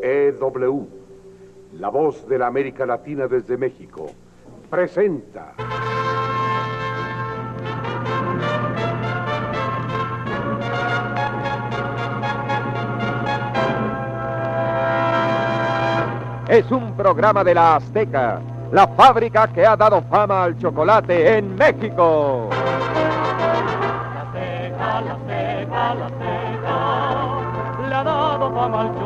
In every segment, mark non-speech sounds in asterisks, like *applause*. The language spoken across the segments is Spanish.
XEW, la voz de la América Latina desde México, presenta. Es un programa de la Azteca, la fábrica que ha dado fama al chocolate en México. La Azteca, la Azteca, la Azteca, le ha dado fama al chocolate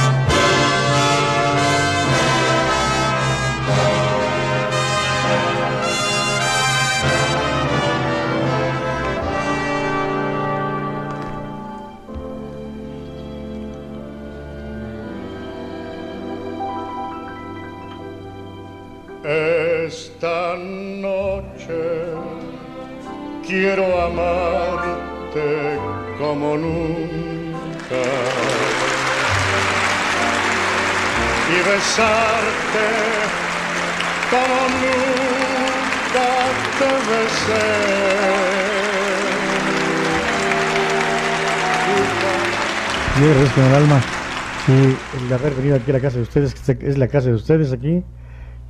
Esta noche quiero amarte como nunca y besarte como nunca te besé. Yo agradezco con el alma sí, el haber venido aquí a la casa de ustedes, que es la casa de ustedes aquí.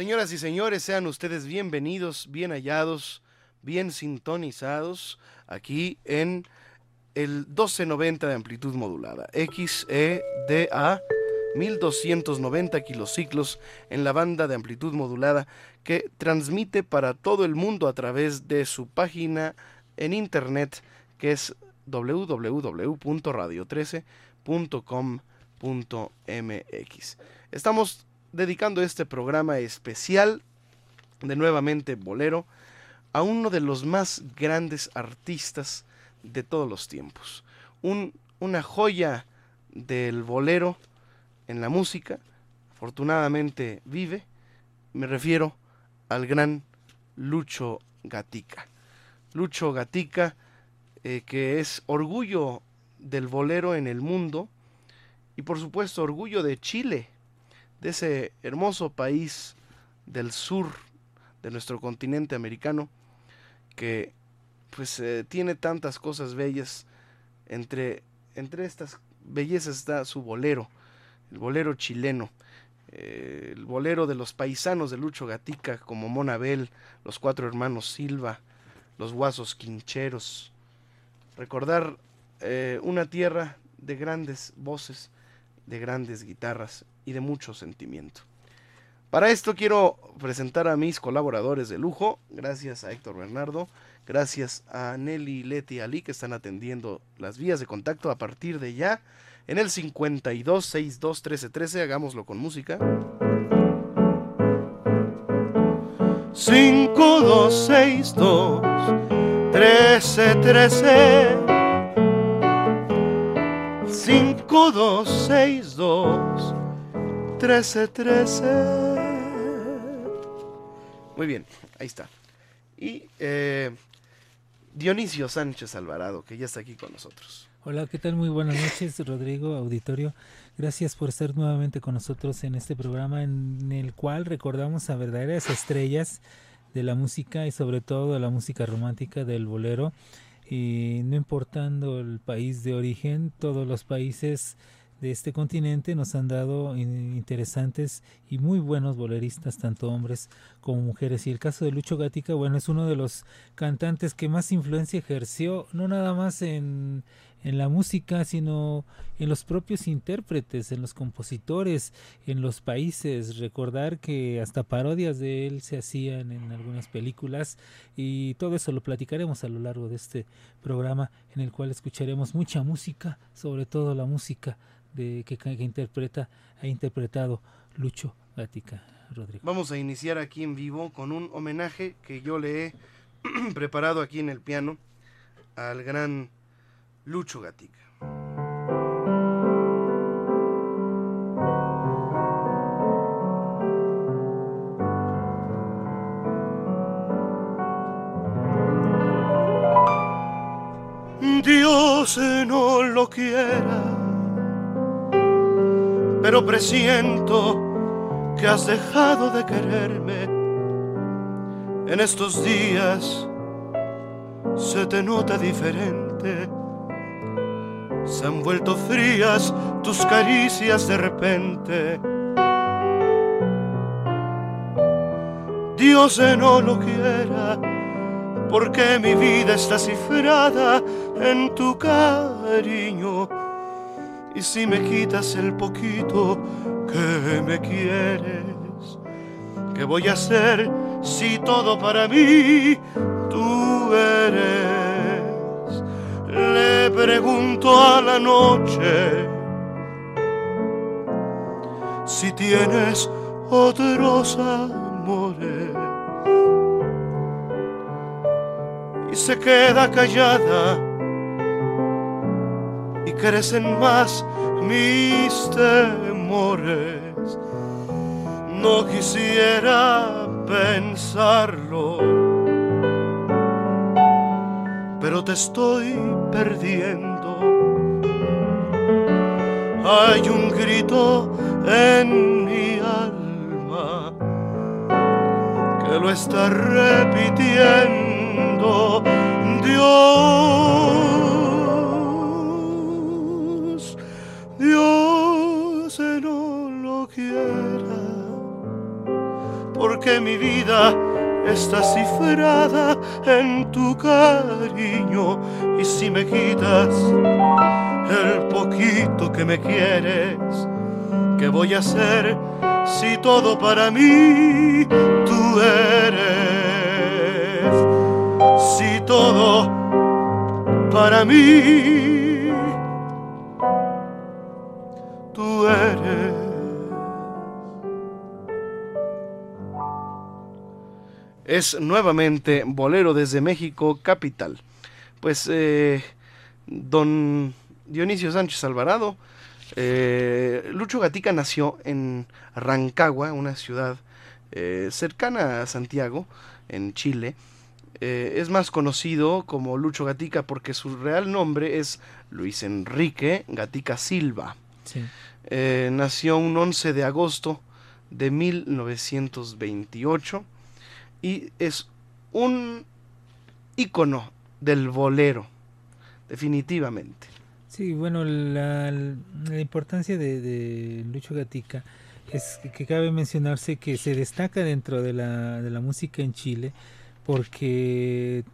Señoras y señores, sean ustedes bienvenidos, bien hallados, bien sintonizados aquí en el 1290 de amplitud modulada, XEDA 1290 kilociclos en la banda de amplitud modulada que transmite para todo el mundo a través de su página en internet que es www.radio13.com.mx. Estamos dedicando este programa especial de nuevamente Bolero a uno de los más grandes artistas de todos los tiempos. Un, una joya del bolero en la música, afortunadamente vive, me refiero al gran Lucho Gatica. Lucho Gatica, eh, que es orgullo del bolero en el mundo y por supuesto orgullo de Chile, de ese hermoso país del sur de nuestro continente americano que pues eh, tiene tantas cosas bellas. Entre entre estas bellezas está su bolero el bolero chileno eh, el bolero de los paisanos de Lucho Gatica como Monabel los cuatro hermanos Silva los guasos quincheros. Recordar eh, una tierra de grandes voces de grandes guitarras y de mucho sentimiento. Para esto quiero presentar a mis colaboradores de lujo, gracias a Héctor Bernardo, gracias a Nelly Leti Ali que están atendiendo las vías de contacto a partir de ya en el 52 62 13 13, hagámoslo con música. 5262 13 13 5262 13 13 muy bien, ahí está. Y eh, Dionisio Sánchez Alvarado, que ya está aquí con nosotros. Hola, ¿qué tal? Muy buenas noches, Rodrigo, auditorio. Gracias por estar nuevamente con nosotros en este programa en el cual recordamos a verdaderas estrellas de la música y sobre todo de la música romántica del bolero. Y no importando el país de origen, todos los países de este continente nos han dado interesantes y muy buenos boleristas, tanto hombres como mujeres. Y el caso de Lucho Gatica, bueno, es uno de los cantantes que más influencia ejerció, no nada más en, en la música, sino en los propios intérpretes, en los compositores, en los países. Recordar que hasta parodias de él se hacían en algunas películas y todo eso lo platicaremos a lo largo de este programa en el cual escucharemos mucha música, sobre todo la música de que, interpreta ha interpretado Lucho Gatica Rodrigo. Vamos a iniciar aquí en vivo con un homenaje que yo le he *clears throat* preparado aquí en el piano al gran Lucho Gatica. Dios no lo quiera, pero presiento que has dejado de quererme. En estos días se te nota diferente. Se han vuelto frías tus caricias de repente. Dios no lo quiera, porque mi vida está cifrada en tu cariño. Y si me quitas el poquito que me quieres, ¿qué voy a hacer si todo para mí tú eres? Le pregunto a la noche si tienes otros amores. Y se queda callada y crecen más mis temores. No quisiera pensarlo, pero te estoy perdiendo. Hay un grito en mi alma que lo está repitiendo. Dios, Dios no lo quiera, porque mi vida está cifrada en tu cariño y si me quitas el poquito que me quieres, ¿qué voy a hacer si todo para mí tú eres? Si todo para mí tú eres. Es nuevamente Bolero desde México, capital. Pues eh, don Dionisio Sánchez Alvarado, eh, Lucho Gatica nació en Rancagua, una ciudad eh, cercana a Santiago, en Chile. Es más conocido como Lucho Gatica porque su real nombre es Luis Enrique Gatica Silva. Sí. Nació un 11 de agosto de 1928 y es un ícono del bolero, definitivamente. Sí, bueno, la, la importancia de, de Lucho Gatica es que cabe mencionarse que se destaca dentro de la, de la música en Chile porque,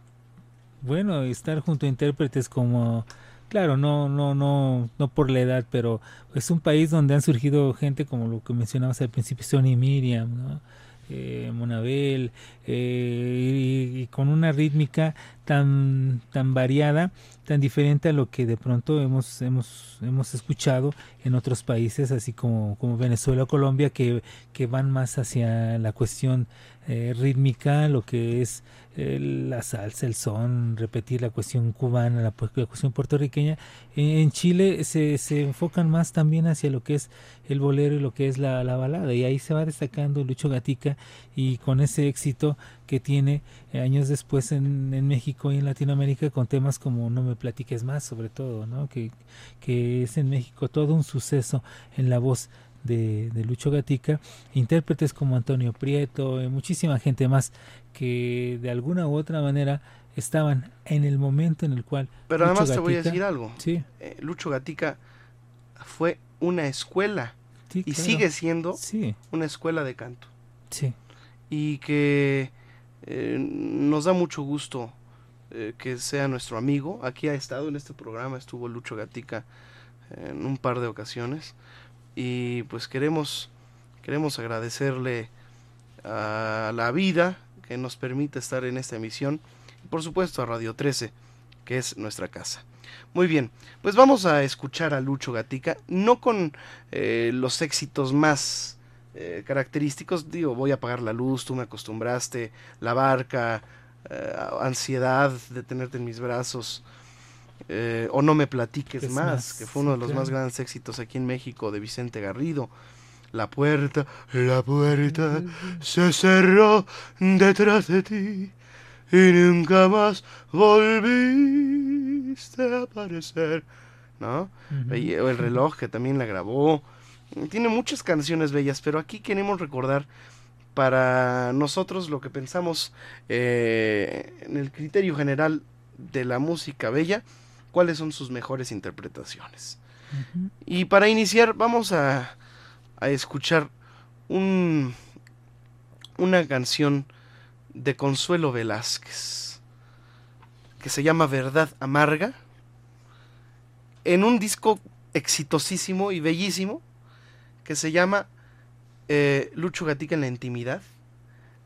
bueno, estar junto a intérpretes como, claro, no, no, no, no por la edad, pero es un país donde han surgido gente como lo que mencionabas al principio, Sony Miriam, ¿no? Eh, Monabel, eh, y, y, con una rítmica tan, tan variada, tan diferente a lo que de pronto hemos, hemos, hemos escuchado en otros países, así como, como Venezuela o Colombia, que, que van más hacia la cuestión eh, rítmica, lo que es eh, la salsa, el son, repetir la cuestión cubana, la, la cuestión puertorriqueña. En, Chile se, se, enfocan más también hacia lo que es el bolero y lo que es la, la, balada, y ahí se va destacando Lucho Gatica y con ese éxito que tiene eh, años después en, en, México y en Latinoamérica con temas como No me platiques más, sobre todo, ¿no? que, que es en México todo un suceso en la voz de, de, Lucho Gatica, intérpretes como Antonio Prieto, y muchísima gente más que de alguna u otra manera estaban en el momento en el cual. Pero Lucho además Gatica, te voy a decir algo. Sí. Eh, Lucho Gatica fue una escuela sí, y claro. sigue siendo sí. una escuela de canto. Sí. Y que eh, nos da mucho gusto eh, que sea nuestro amigo. Aquí ha estado en este programa, estuvo Lucho Gatica en un par de ocasiones y pues queremos queremos agradecerle a la vida que nos permite estar en esta emisión y por supuesto a Radio 13 que es nuestra casa. Muy bien, pues vamos a escuchar a Lucho Gatica, no con eh, los éxitos más eh, característicos, digo, voy a apagar la luz, tú me acostumbraste, la barca, eh, ansiedad de tenerte en mis brazos, eh, o no me platiques es más, más, que fue uno de los claro. más grandes éxitos aquí en México de Vicente Garrido. La puerta, la puerta se cerró detrás de ti y nunca más volviste a aparecer. ¿No? Uh -huh. El reloj que también la grabó. Tiene muchas canciones bellas, pero aquí queremos recordar para nosotros lo que pensamos eh, en el criterio general de la música bella, cuáles son sus mejores interpretaciones. Uh -huh. Y para iniciar vamos a, a escuchar un, una canción de Consuelo Velázquez que se llama Verdad Amarga en un disco exitosísimo y bellísimo que se llama eh, Lucho Gatica en la intimidad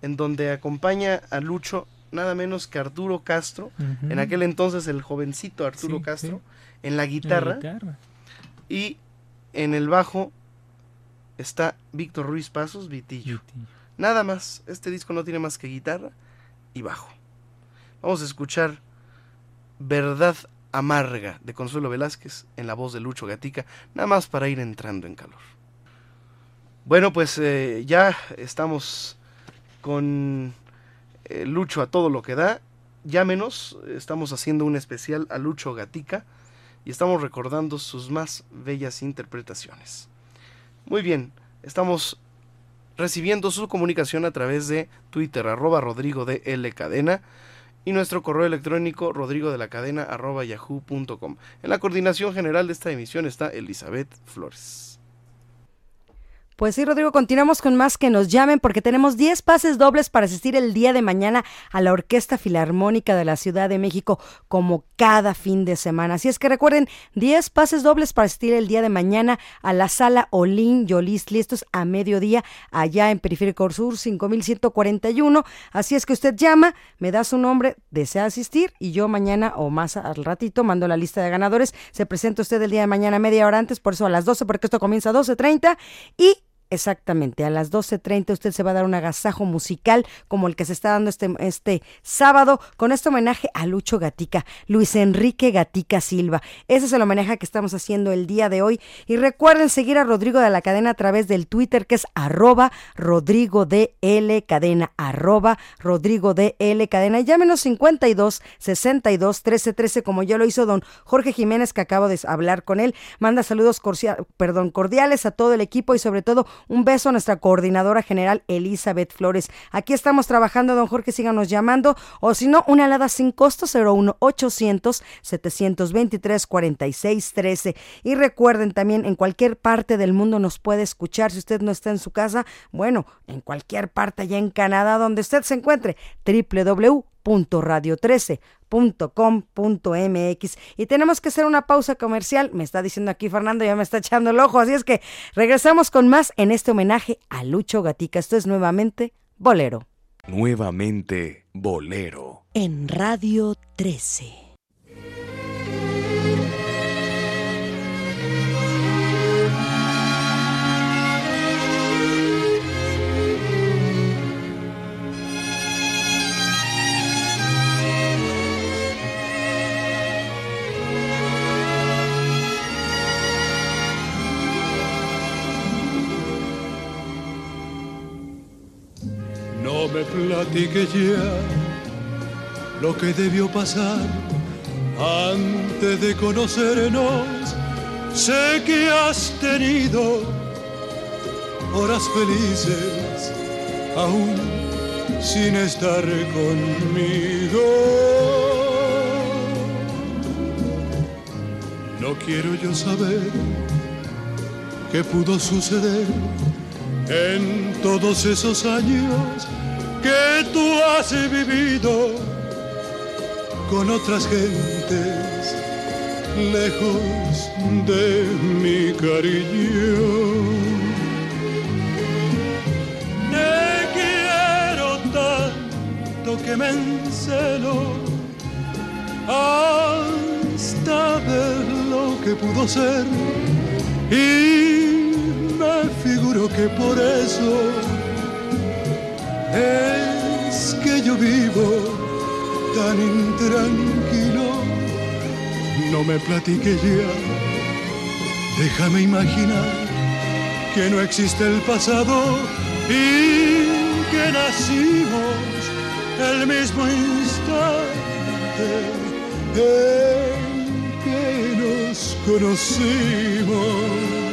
en donde acompaña a Lucho nada menos que Arturo Castro, uh -huh. en aquel entonces el jovencito Arturo sí, Castro, sí. en la guitarra, en la guitarra, y en el bajo está Víctor Ruiz Pasos, Vitillo. Vitillo. Nada más, este disco no tiene más que guitarra y bajo. Vamos a escuchar Verdad Amarga de Consuelo Velázquez en la voz de Lucho Gatica, nada más para ir entrando en calor. Bueno, pues eh, ya estamos con eh, Lucho a todo lo que da. Llámenos, estamos haciendo un especial a Lucho Gatica y estamos recordando sus más bellas interpretaciones. Muy bien, estamos recibiendo su comunicación a través de Twitter, arroba Rodrigo de L Cadena y nuestro correo electrónico rodrigo de la cadena arroba yahoo.com. En la coordinación general de esta emisión está Elizabeth Flores. Pues sí, Rodrigo, continuamos con más que nos llamen porque tenemos 10 pases dobles para asistir el día de mañana a la Orquesta Filarmónica de la Ciudad de México como cada fin de semana. Así es que recuerden, 10 pases dobles para asistir el día de mañana a la sala Olin Yolis, listos a mediodía allá en Periférico Sur 5141. Así es que usted llama, me da su nombre, desea asistir y yo mañana o más al ratito mando la lista de ganadores. Se presenta usted el día de mañana media hora antes, por eso a las 12, porque esto comienza a 12.30 y Exactamente, a las 12.30 usted se va a dar un agasajo musical como el que se está dando este, este sábado con este homenaje a Lucho Gatica, Luis Enrique Gatica Silva. Ese es el homenaje que estamos haciendo el día de hoy. Y recuerden seguir a Rodrigo de la Cadena a través del Twitter que es arroba Rodrigo de L Cadena, arroba Rodrigo de L Cadena. Llámenos 52 62 13 13 como ya lo hizo don Jorge Jiménez que acabo de hablar con él. Manda saludos perdón, cordiales a todo el equipo y sobre todo un beso a nuestra coordinadora general Elizabeth Flores. Aquí estamos trabajando, don Jorge, síganos llamando. O si no, una alada sin costo 01800 723 46 13. Y recuerden también, en cualquier parte del mundo nos puede escuchar. Si usted no está en su casa, bueno, en cualquier parte allá en Canadá, donde usted se encuentre, www.radio13 .com.mx y tenemos que hacer una pausa comercial. Me está diciendo aquí Fernando, ya me está echando el ojo, así es que regresamos con más en este homenaje a Lucho Gatica. Esto es nuevamente Bolero. Nuevamente Bolero. En Radio 13. No me platique ya lo que debió pasar antes de conocernos. Sé que has tenido horas felices aún sin estar conmigo. No quiero yo saber qué pudo suceder en todos esos años que tú has vivido con otras gentes lejos de mi cariño. Te quiero tanto que me encelo hasta ver lo que pudo ser y me figuro que por eso es que yo vivo tan intranquilo. No me platique ya, déjame imaginar que no existe el pasado y que nacimos el mismo instante en que nos conocimos.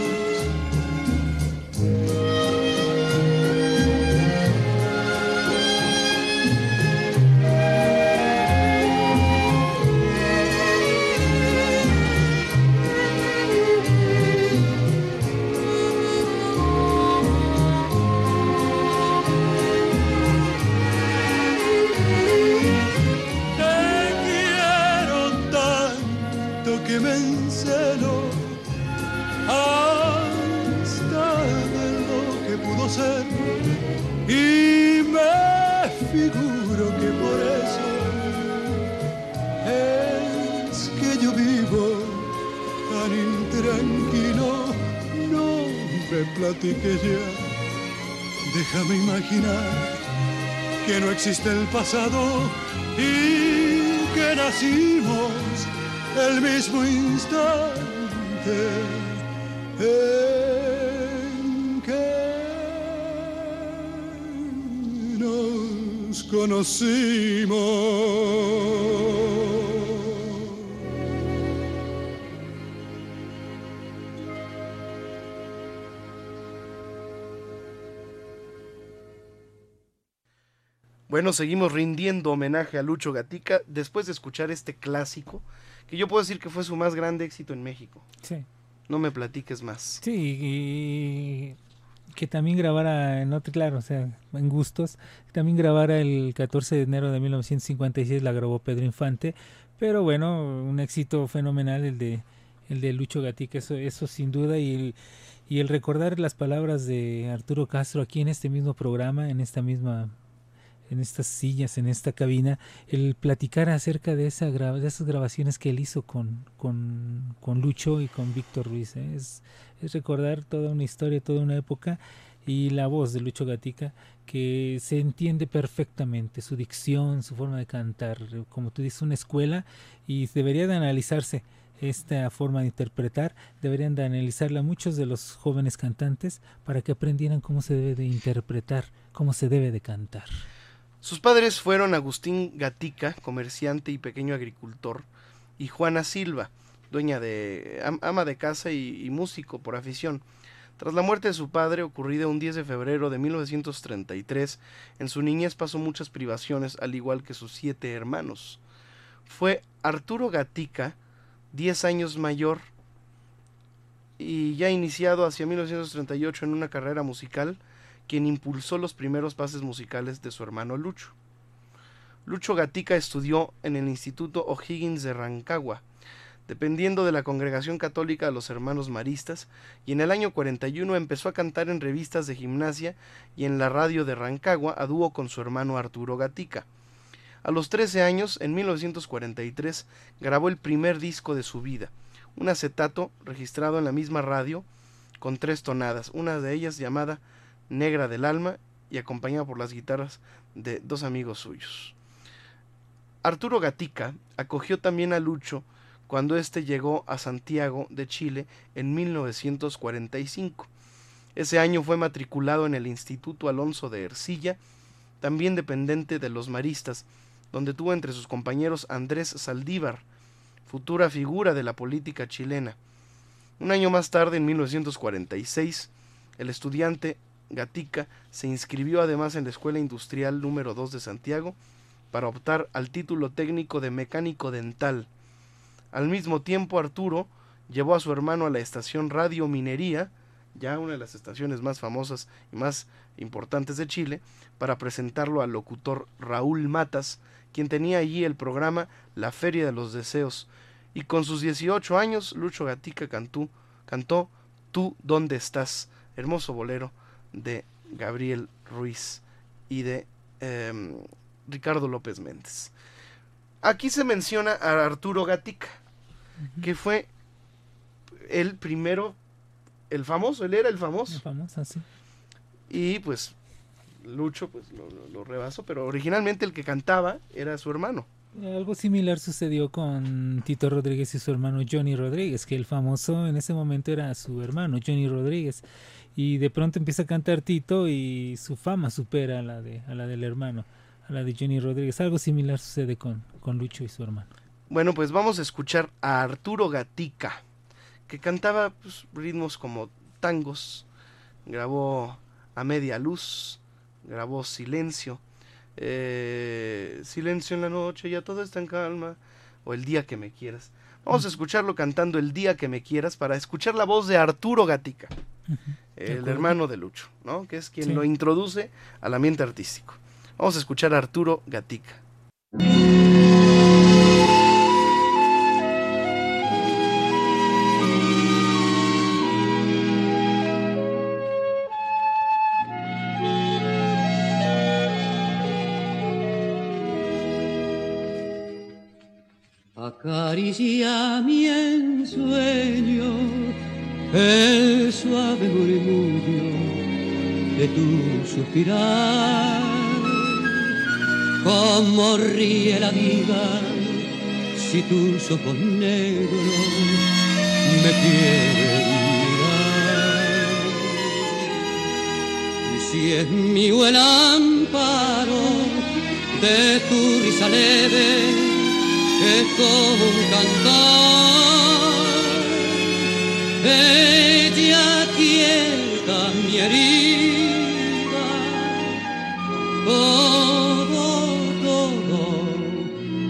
Platique ya. Déjame imaginar que no existe el pasado y que nacimos el mismo instante en que nos conocimos. Bueno, seguimos rindiendo homenaje a Lucho Gatica después de escuchar este clásico, que yo puedo decir que fue su más grande éxito en México. Sí. No me platiques más. Sí, y que también grabara, en otro, claro, o sea, en gustos, también grabara el 14 de enero de 1956, la grabó Pedro Infante, pero bueno, un éxito fenomenal el de el de Lucho Gatica, eso, eso sin duda, y y el recordar las palabras de Arturo Castro aquí en este mismo programa, en esta misma en estas sillas, en esta cabina, el platicar acerca de, esa de esas grabaciones que él hizo con, con, con Lucho y con Víctor Ruiz. ¿eh? Es, es recordar toda una historia, toda una época y la voz de Lucho Gatica que se entiende perfectamente, su dicción, su forma de cantar, como tú dices, una escuela y debería de analizarse esta forma de interpretar, deberían de analizarla muchos de los jóvenes cantantes para que aprendieran cómo se debe de interpretar, cómo se debe de cantar. Sus padres fueron Agustín Gatica, comerciante y pequeño agricultor, y Juana Silva, dueña de ama de casa y, músico por afición. Tras la muerte de su padre, ocurrida un 10 de febrero de 1933, en su niñez pasó muchas privaciones, al igual que sus siete hermanos. Fue Arturo Gatica, 10 años mayor y ya iniciado hacia 1938 en una carrera musical, quien impulsó los primeros pases musicales de su hermano Lucho. Lucho Gatica estudió en el Instituto O'Higgins de Rancagua, dependiendo de la Congregación Católica de los Hermanos Maristas, y en el año 41 empezó a cantar en revistas de gimnasia y en la radio de Rancagua a dúo con su hermano Arturo Gatica. A los 13 años, en 1943, grabó el primer disco de su vida, un acetato registrado en la misma radio con tres tonadas, una de ellas llamada Negra del Alma y acompañada por las guitarras de dos amigos suyos. Arturo Gatica acogió también a Lucho cuando éste llegó a Santiago de Chile en 1945. Ese año fue matriculado en el Instituto Alonso de Ercilla, también dependiente de los maristas, donde tuvo entre sus compañeros Andrés Saldívar, futura figura de la política chilena. Un año más tarde, en 1946, el estudiante Gatica se inscribió además en la Escuela Industrial número 2 de Santiago para optar al título técnico de mecánico dental. Al mismo tiempo, Arturo llevó a su hermano a la estación Radio Minería, ya una de las estaciones más famosas y más importantes de Chile, para presentarlo al locutor Raúl Matas, quien tenía allí el programa La Feria de los Deseos. Y con sus 18 años, Lucho Gatica cantó, cantó Tú dónde estás, hermoso bolero de Gabriel Ruiz y de em, Ricardo López Méndez. Aquí se menciona a Arturo Gatica, que fue el primero, el famoso, él era el famoso. El famoso, sí. Y pues Lucho pues lo, rebasó, pero originalmente el que cantaba era su hermano. Algo similar sucedió con Tito Rodríguez y su hermano Johnny Rodríguez, que el famoso en ese momento era su hermano Johnny Rodríguez. Y de pronto empieza a cantar Tito y su fama supera a la, de, a la del hermano, a la de Johnny Rodríguez. Algo similar sucede con, con Lucho y su hermano. Bueno, pues vamos a escuchar a Arturo Gatica, que cantaba pues, ritmos como tangos, grabó a media luz, grabó Silencio, eh, Silencio en la noche, ya todo está en calma, o El día que me quieras. Vamos a escucharlo cantando El día que me quieras para escuchar la voz de Arturo Gatica, el hermano de Lucho, ¿no? que es quien lo introduce al ambiente artístico. Vamos a escuchar a Arturo Gatica. Acaricia mi ensueño el suave murmullo de tu suspirar. Como ríe la vida si tus ojos negros me quieren mirar. Y si es mi buen amparo de tu risa leve es como un cantar. Ella quieta mi herida, todo, todo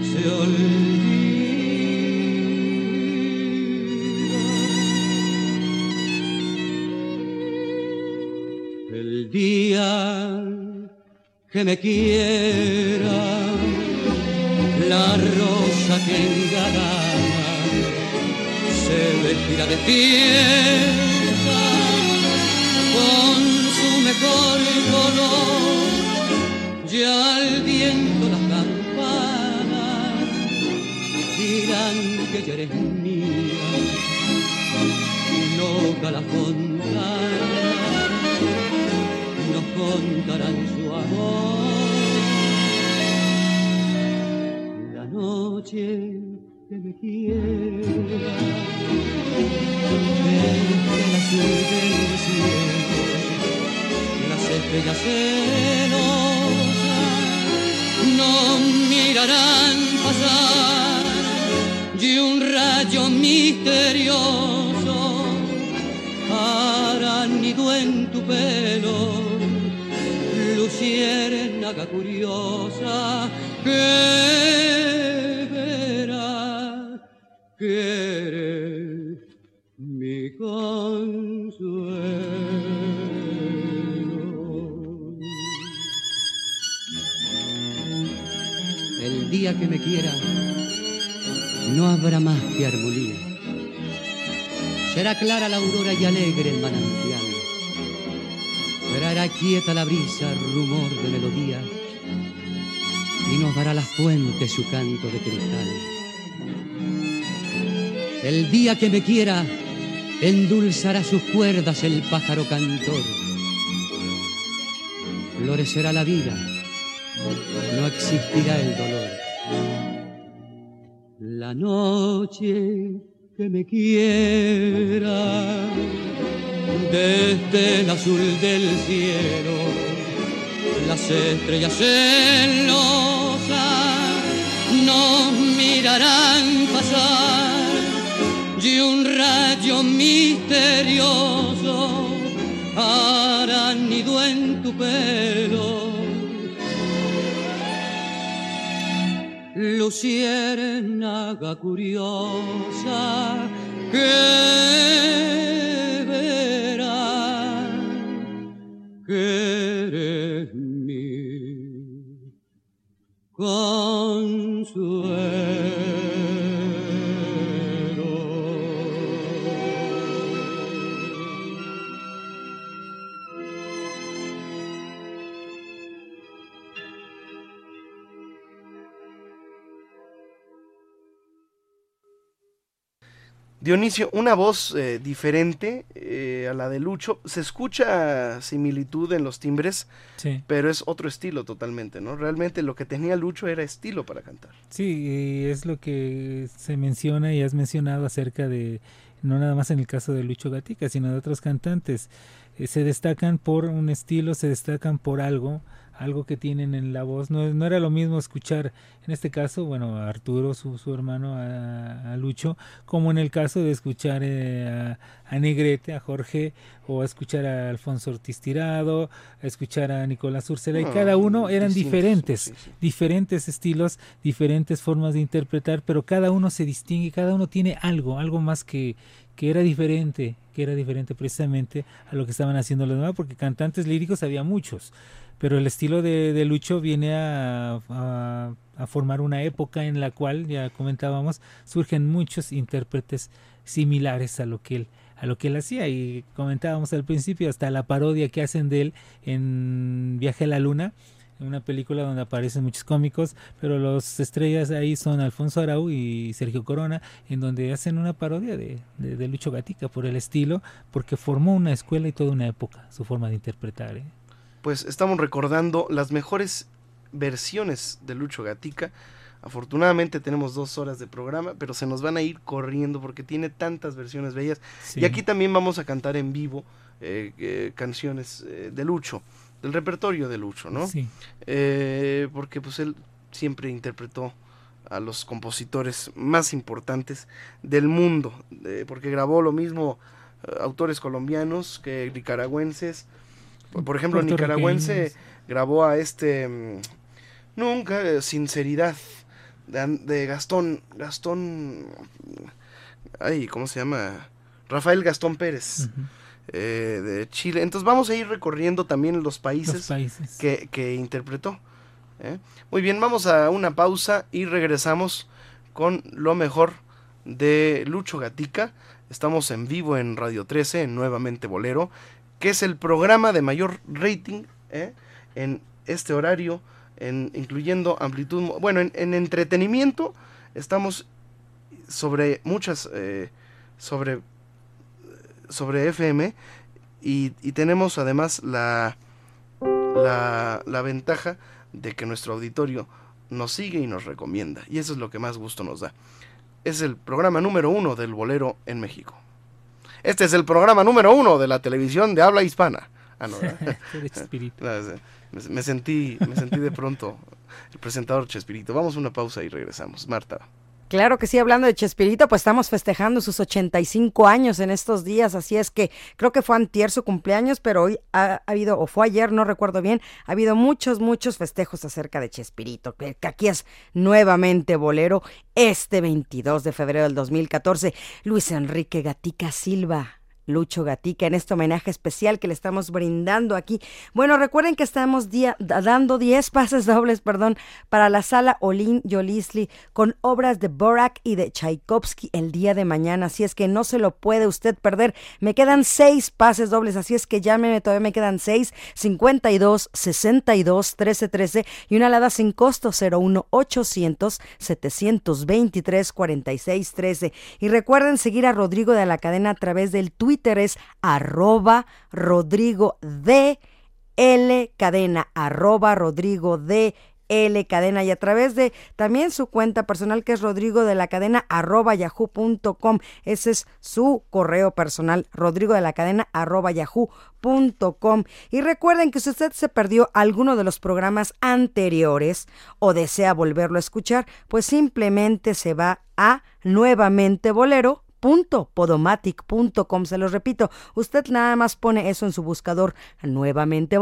se olvida. el día que me quiera, la rosa que engalana vestirá de fiesta con su mejor color, ya al viento las campanas dirán que ya eres mía, loca la fontana nos contarán su amor. La noche que me quiera, azul del cielo, las estrellas celosas nos mirarán pasar y un rayo misterioso hará nido en tu pelo luciérnaga curiosa que que eres mi consuelo. El día que me quiera no habrá más que armonía. Será clara la aurora y alegre el manantial Traerá quieta la brisa, rumor de melodía, y nos dará la fuente su canto de cristal. El día que me quiera, endulzará sus cuerdas el pájaro cantor. Florecerá la vida, no existirá el dolor. La noche que me quiera desde el azul del cielo, las estrellas celosas nos mirarán pasar y un rayo misterioso hará nido en tu pelo. Luciérnaga curiosa que verá que eres mi consuelo. Dionisio, una voz eh, diferente eh, a la de Lucho. Se escucha similitud en los timbres, Sí. pero es otro estilo totalmente, ¿no? Realmente lo que tenía Lucho era estilo para cantar. Sí, es lo que se menciona y has mencionado acerca de, no nada más en el caso de Lucho Gatica, sino de otros cantantes. Eh, se destacan por un estilo, se destacan por algo, algo que tienen en la voz. No, no era lo mismo escuchar, en este caso, bueno, a Arturo, su, su hermano, a, a Lucho, como en el caso de escuchar eh, a, a Negrete, a Jorge, o a escuchar a Alfonso Ortiz Tirado, a escuchar a Nicolás Urcela, y cada uno eran distintos, diferentes sí, sí. diferentes estilos, diferentes formas de interpretar, pero cada uno se distingue, cada uno tiene algo, algo más que, que era diferente, que era diferente precisamente a lo que estaban haciendo los demás, porque cantantes líricos había muchos, pero el estilo de, de Lucho viene a, a- formar una época en la cual, ya comentábamos, surgen muchos intérpretes similares a lo que él a lo que él hacía y comentábamos al principio hasta la parodia que hacen de él en Viaje a la Luna una película donde aparecen muchos cómicos, pero los estrellas ahí son Alfonso Arau y Sergio Corona, en donde hacen una parodia de, de- de Lucho Gatica por el estilo, porque formó una escuela y toda una época, su forma de interpretar. ¿eh? Pues estamos recordando las mejores versiones de Lucho Gatica. Afortunadamente tenemos dos horas de programa, pero se nos van a ir corriendo porque tiene tantas versiones bellas. Sí. Y aquí también vamos a cantar en vivo eh, eh, canciones eh, de Lucho, del repertorio de Lucho, ¿no? Sí. Porque pues él siempre interpretó a los compositores más importantes del mundo, porque grabó lo mismo autores colombianos que nicaragüenses. Por, ejemplo, nicaragüense grabó a este mm, Nunca eh, Sinceridad de, Gastón Gastón ay, ¿cómo se llama? Rafael Gastón Pérez. Eh, de Chile. Entonces vamos a ir recorriendo también los países, Los países. Que, que interpretó. ¿eh? Muy bien, vamos a una pausa y regresamos con lo mejor de Lucho Gatica. Estamos en vivo en Radio 13, en Nuevamente Bolero, que es el programa de mayor rating ¿eh? en este horario, en, incluyendo amplitud, bueno, en, en entretenimiento estamos sobre muchas, eh, sobre, sobre FM y, y tenemos además la, la, la ventaja de que nuestro auditorio nos sigue y nos recomienda. Y eso es lo que más gusto nos da. Es el programa número uno del bolero en México. Este es el programa número uno de la televisión de habla hispana. Ah, no, *laughs* *laughs* me sentí, me sentí de pronto el presentador Chespirito. Vamos a una pausa y regresamos. Marta. Claro que sí, hablando de Chespirito, pues estamos festejando sus 85 años en estos días, así es que creo que fue antier su cumpleaños, pero hoy ha, ha habido, o fue ayer, no recuerdo bien, ha habido muchos, muchos festejos acerca de Chespirito, que, que aquí es nuevamente bolero, este 22 de febrero del 2014, Luis Enrique Gatica Silva. Lucho Gatica en este homenaje especial que le estamos brindando aquí. Bueno, recuerden que estamos dando 10 pases dobles, perdón, para la sala Olin Yolisli con obras de Borak y de Tchaikovsky el día de mañana. Así es que no se lo puede usted perder. Me quedan 6 pases dobles, así es que llámeme, todavía me quedan 6, 52, 62, 13, 13 y una alada sin costo 01 800 723 46 13. Y recuerden seguir a Rodrigo de la cadena a través del Twitter es arroba Rodrigo de L cadena, arroba Rodrigo de L cadena y a través de también su cuenta personal que es Rodrigo de la cadena arroba yahoo.com. Ese es su correo personal, Rodrigo de la cadena arroba yahoo.com. Y recuerden que si usted se perdió alguno de los programas anteriores o desea volverlo a escuchar, pues simplemente se va a nuevamente bolero podomatic.com se los repito usted nada más pone eso en su buscador nuevamente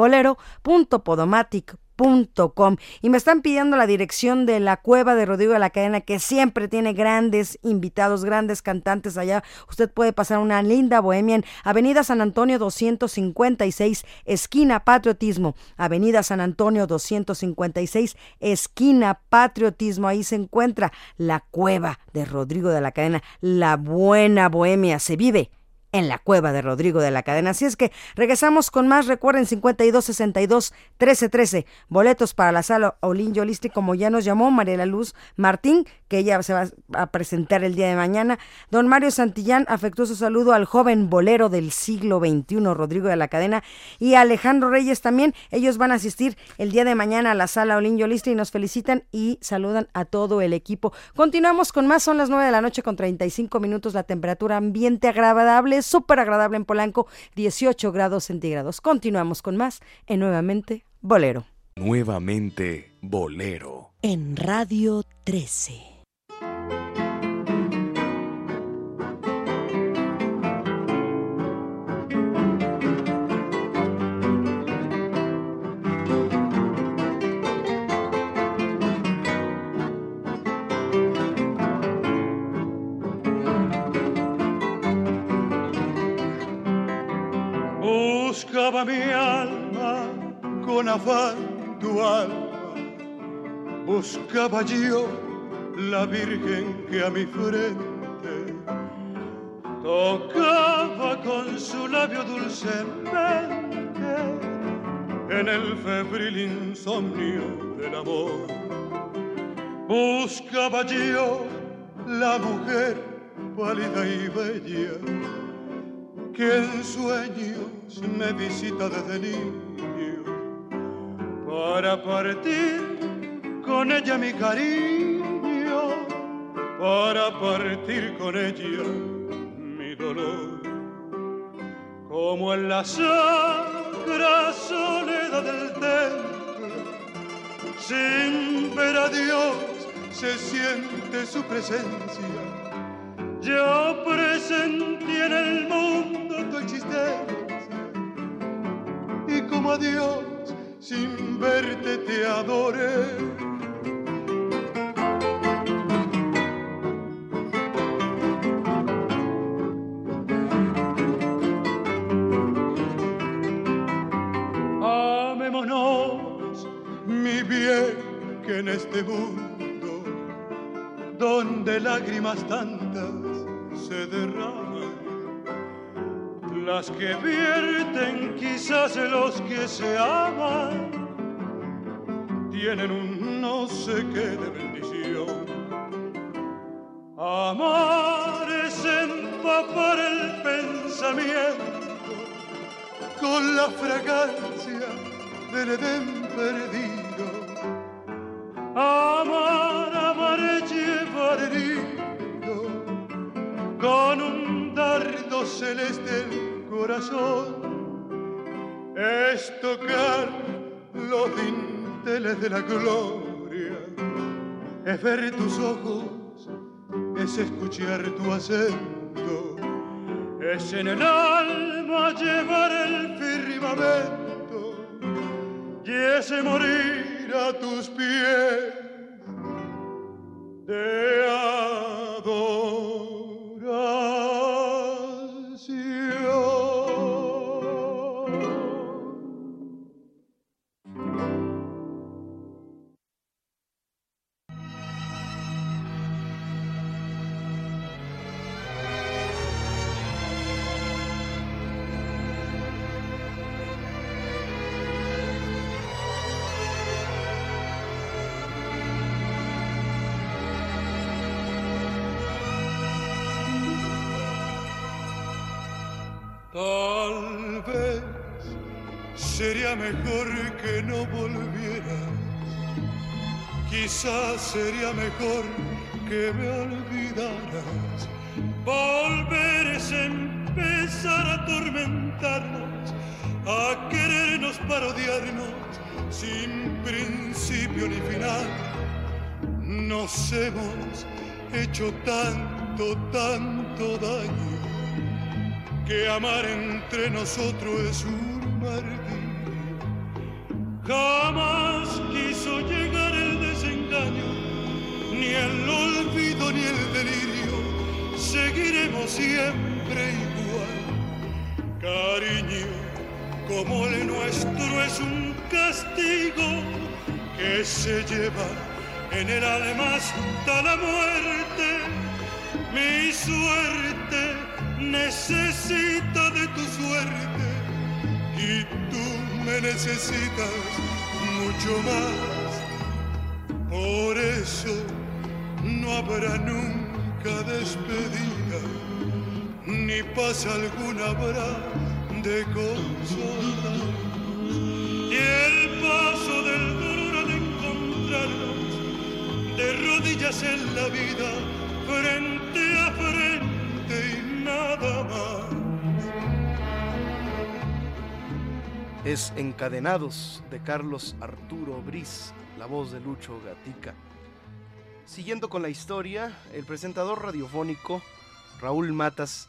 y me están pidiendo la dirección de la cueva de Rodrigo de la Cadena que siempre tiene grandes invitados, grandes cantantes allá. Usted puede pasar una linda bohemia en Avenida San Antonio 256, esquina Patriotismo. Avenida San Antonio 256, esquina Patriotismo. Ahí se encuentra la cueva de Rodrigo de la Cadena. La buena bohemia se vive en la cueva de Rodrigo de la Cadena. Así es que regresamos con más. Recuerden 52 62 13 13. Boletos para la sala Olin Yolisti, como ya nos llamó Mariela Luz Martín, que ella se va a presentar el día de mañana. Don Mario Santillán, afectuoso saludo al joven bolero del siglo XXI, Rodrigo de la Cadena, y Alejandro Reyes también. Ellos van a asistir el día de mañana a la sala Olin Yolisti y nos felicitan y saludan a todo el equipo. Continuamos con más. Son las 9 de la noche con 35 minutos. La temperatura ambiente agradable, súper agradable en Polanco, 18 grados centígrados. Continuamos con más en Nuevamente Bolero. Nuevamente Bolero. En Radio 13. Buscaba mi alma con afán tu alma, buscaba yo la virgen que a mi frente tocaba con su labio dulcemente en el febril insomnio del amor. Buscaba yo la mujer pálida y bella que en sueños me visita desde niño para partir con ella mi cariño, para partir con ella mi dolor, como en la sacra soledad del templo, sin ver a Dios se siente su presencia. Yo presentí en el mundo tu existencia y como a Dios sin verte te adoré. Amémonos, mi bien, que en este mundo, donde lágrimas tantas, se las que vierten quizás los que se aman, tienen un no sé qué de bendición. Amar es empapar el pensamiento con la fragancia del Edén perdido. Celeste el corazón. Es tocar los dinteles de la gloria, es ver tus ojos, es escuchar tu acento, es en el alma llevar el firmamento. Y ese morir a tus pies. De Quizás sería mejor que me olvidaras. Volver es empezar a atormentarnos, a querernos para odiarnos sin principio ni final. Nos hemos hecho tanto, tanto daño que amar entre nosotros es un martirio. Jamás quiso llegar el olvido ni el delirio. Seguiremos siempre igual. Cariño, como el nuestro es un castigo que se lleva en el alma hasta la muerte. Mi suerte necesita de tu suerte y tú me necesitas mucho más. Por eso no habrá nunca despedida, ni paz alguna habrá de consolar. Y el paso del dolor al encontrarnos de rodillas en la vida, frente a frente y nada más. Es Encadenados de Carlos Arturo Briz, la voz de Lucho Gatica. Siguiendo con la historia, el presentador radiofónico Raúl Matas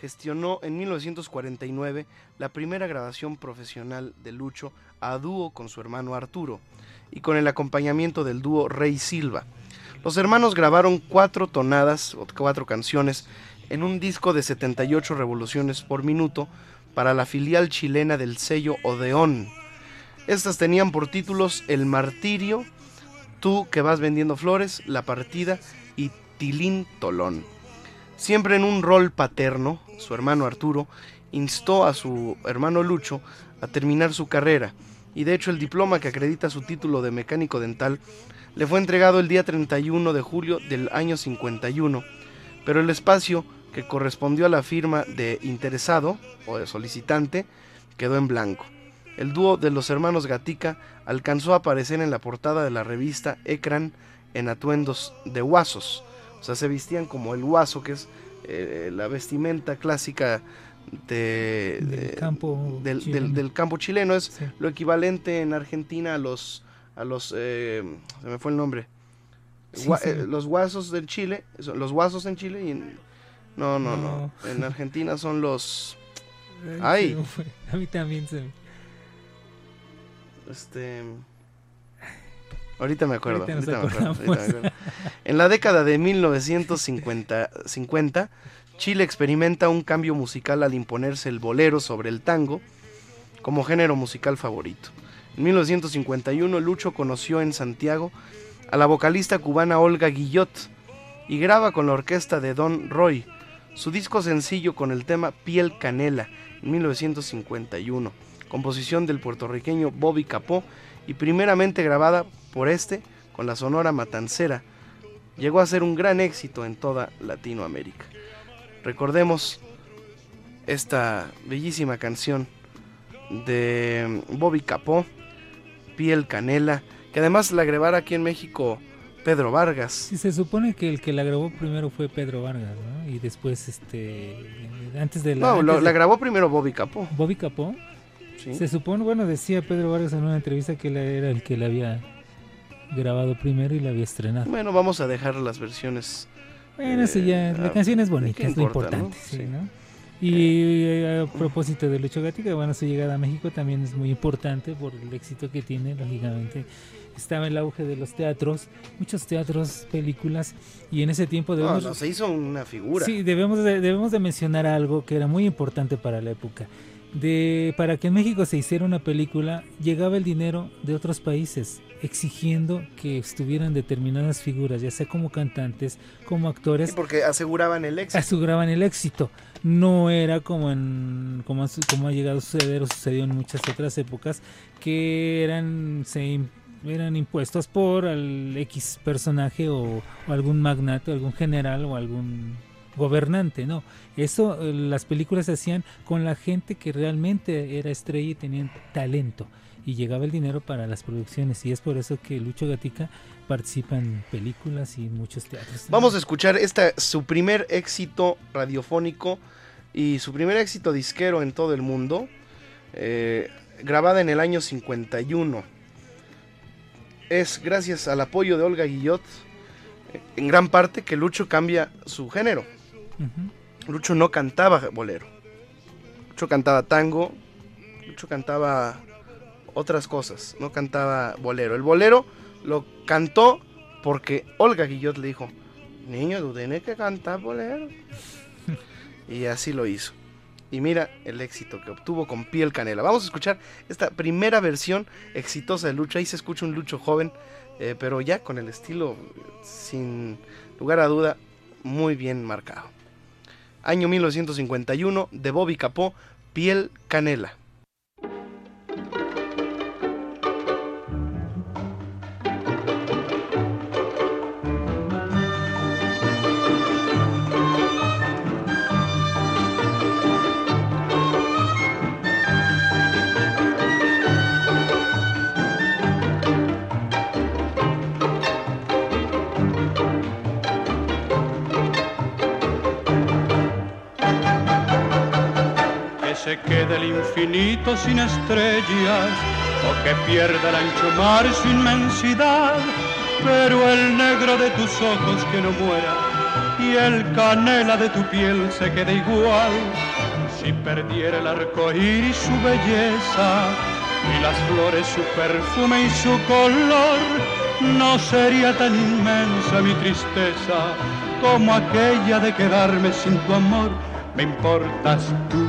gestionó en 1949 la primera grabación profesional de Lucho a dúo con su hermano Arturo y con el acompañamiento del dúo Rey Silva. Los hermanos grabaron cuatro tonadas o cuatro canciones en un disco de 78 revoluciones por minuto para la filial chilena del sello Odeón. Estas tenían por títulos El Martirio, Tú que vas vendiendo flores, La Partida y Tilín Tolón. Siempre en un rol paterno, su hermano Arturo instó a su hermano Lucho a terminar su carrera y de hecho el diploma que acredita su título de mecánico dental le fue entregado el día 31 de julio del año 51, pero el espacio que correspondió a la firma de interesado o de solicitante quedó en blanco. El dúo de los hermanos Gatica alcanzó a aparecer en la portada de la revista Ecran en atuendos de guasos. O sea, se vestían como el guaso, que es eh, la vestimenta clásica de, Del de- campo del, del- chileno. del campo chileno. Es lo equivalente en Argentina a los, a los eh, se me fue el nombre. Sí, Gua- sí. eh, los guasos del Chile, los guasos en Chile y en, no, no, no, No. en Argentina son los, Ay. A mí también se me... Este. Ahorita me acuerdo. Ahorita nos ahorita me acuerdo, acordamos. ahorita me acuerdo. En la década de 1950, 50, Chile experimenta un cambio musical al imponerse el bolero sobre el tango como género musical favorito. En 1951, Lucho conoció en Santiago a la vocalista cubana Olga Guillot y graba con la orquesta de Don Roy su disco sencillo con el tema Piel Canela en 1951, composición del puertorriqueño Bobby Capó y primeramente grabada por este con la Sonora Matancera. Llegó a ser un gran éxito en toda Latinoamérica. Recordemos esta bellísima canción de Bobby Capó, Piel Canela, que además la grabara aquí en México Pedro Vargas. Sí, se supone que el que la grabó primero fue Pedro Vargas, ¿no? Y después, este, antes de la... No, lo- antes la de- grabó primero Bobby Capó. Bobby Capó. Sí. Se supone, bueno, decía Pedro Vargas en una entrevista que él era el que la había grabado primero y la había estrenado. Bueno, vamos a dejar las versiones. Bueno, eso ya, eh, la canción es bonita, ¿qué es lo importa, importante, no? sí, Sí. ¿no? Y eh, a propósito de Lucho Gatica, bueno, su llegada a México también es muy importante por el éxito que tiene, lógicamente. Estaba el auge de los teatros, muchos teatros, películas, y en ese tiempo No, debemos... no, se hizo una figura. Sí, debemos de, debemos de mencionar algo que era muy importante para la época. De, para que en México se hiciera una película, llegaba el dinero de otros países exigiendo que estuvieran determinadas figuras, ya sea como cantantes, como actores, Sí, porque aseguraban el éxito. aseguraban el éxito. No era como en como, como ha llegado a suceder o sucedió en muchas otras épocas que eran se eran impuestos por al X personaje o, o algún magnate, algún general o algún gobernante, no. Eso eh, las películas se hacían con la gente que realmente era estrella y tenían talento y llegaba el dinero para las producciones y es por eso que Lucho Gatica participa en películas y muchos teatros. Vamos a escuchar esta, su primer éxito radiofónico y su primer éxito disquero en todo el mundo, eh, grabada en el año 51. Es gracias al apoyo de Olga Guillot, eh, en gran parte, que Lucho cambia su género. Lucho no cantaba bolero. Lucho cantaba tango. Lucho cantaba otras cosas. No cantaba bolero. El bolero lo cantó porque Olga Guillot le dijo, niño, tú tienes que cantar bolero. *laughs* y así lo hizo. Y mira el éxito que obtuvo con Piel Canela. Vamos a escuchar esta primera versión exitosa de Lucho. Ahí se escucha un Lucho joven, eh, pero ya con el estilo, sin lugar a duda, muy bien marcado. Año 1951 de Bobby Capó, Piel Canela. Se quede el infinito sin estrellas o que pierda el ancho mar su inmensidad, pero el negro de tus ojos que no muera y el canela de tu piel se quede igual. Si perdiera el arco iris su belleza y las flores su perfume y su color, no sería tan inmensa mi tristeza como aquella de quedarme sin tu amor. Me importas tú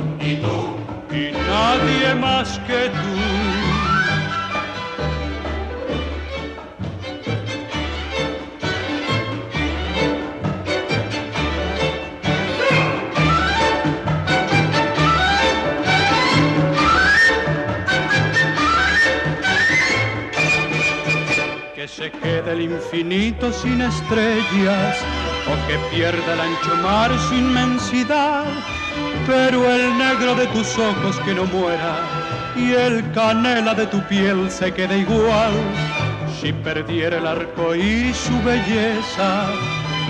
y nadie más que tú. que se quede el infinito sin estrellas o que pierda el ancho mar su inmensidad, pero el negro de tus ojos que no muera y el canela de tu piel se quede igual. Si perdiera el arco y su belleza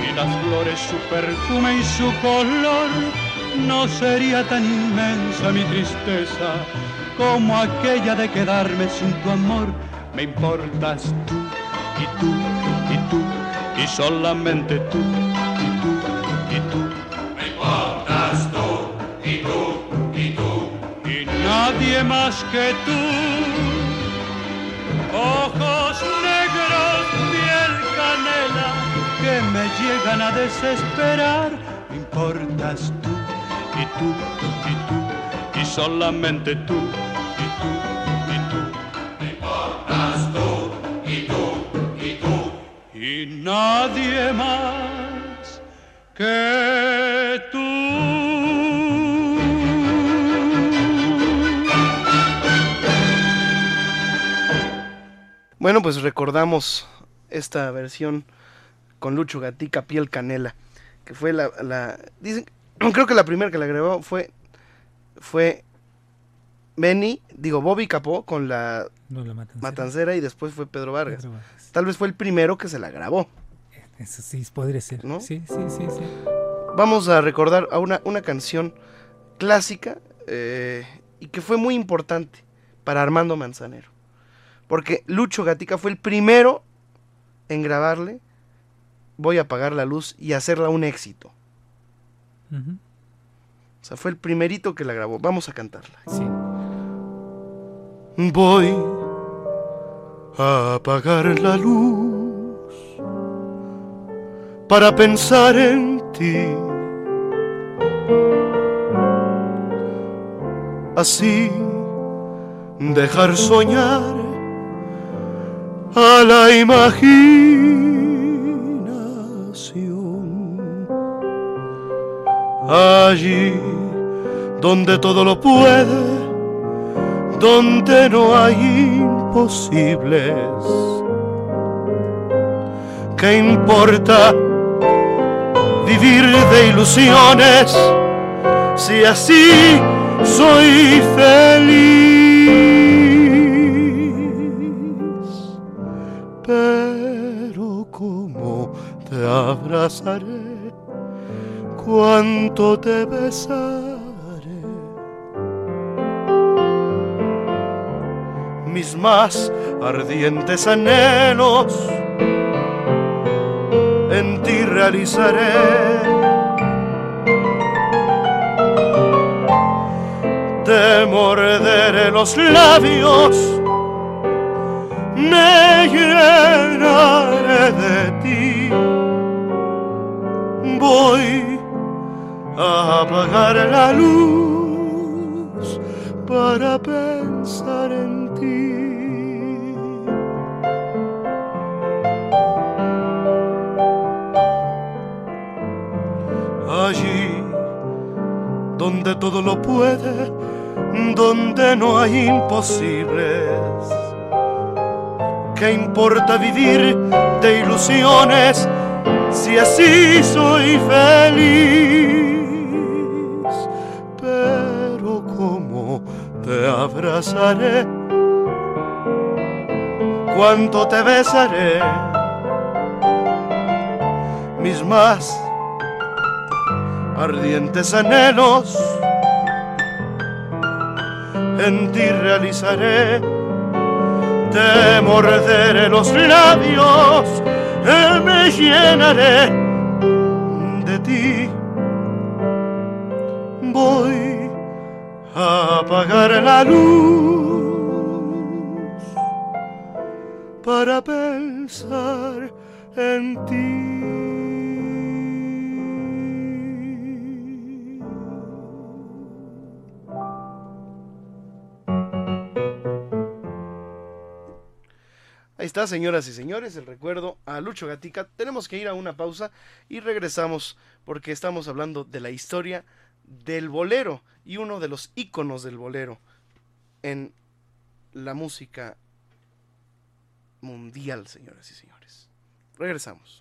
y las flores su perfume y su color, no sería tan inmensa mi tristeza como aquella de quedarme sin tu amor. Me importas tú y tú, y tú, y solamente tú, más que tú. Ojos negros, piel canela, que me llegan a desesperar. Importas tú, y tú, y tú, y solamente tú, y tú, y tú. Importas tú, y tú, y tú. Y nadie más que Bueno, pues recordamos esta versión con Lucho Gatica, Piel Canela, que fue la, la- dicen, *clears throat* creo que la primera que la grabó fue, fue Benny, digo Bobby Capó con la No, la matancera. Matancera y después fue Pedro Vargas. Pedro Vargas. Tal vez fue el primero que se la grabó. Eso sí, podría ser. ¿No? Sí, sí, sí, sí. Vamos a recordar a una, una canción clásica eh, y que fue muy importante para Armando Manzanero. Porque Lucho Gatica fue el primero en grabarle Voy a apagar la luz y hacerla un éxito. O sea, fue el primerito que la grabó. Vamos a cantarla. Sí. Voy a apagar la luz para pensar en ti. Así dejar soñar a la imaginación. Allí donde todo lo puede donde no hay imposibles. ¿Qué importa vivir de ilusiones si así soy feliz? Te abrazaré, cuánto te besaré. mis más ardientes anhelos en ti realizaré. Te morderé los labios, me llenaré de ti. Voy a apagar la luz para pensar en ti. Allí donde todo lo puede, donde no hay imposibles. ¿Qué importa vivir de ilusiones si así soy feliz? Pero cómo te abrazaré, cuánto te besaré, mis más ardientes anhelos en ti realizaré. Te morderé los labios, llenaré de ti. Voy a apagar la luz para pensar en ti. Está, señoras y señores, el recuerdo a Lucho Gatica. Tenemos que ir a una pausa y regresamos porque estamos hablando de la historia del bolero y uno de los íconos del bolero en la música mundial, señoras y señores. Regresamos.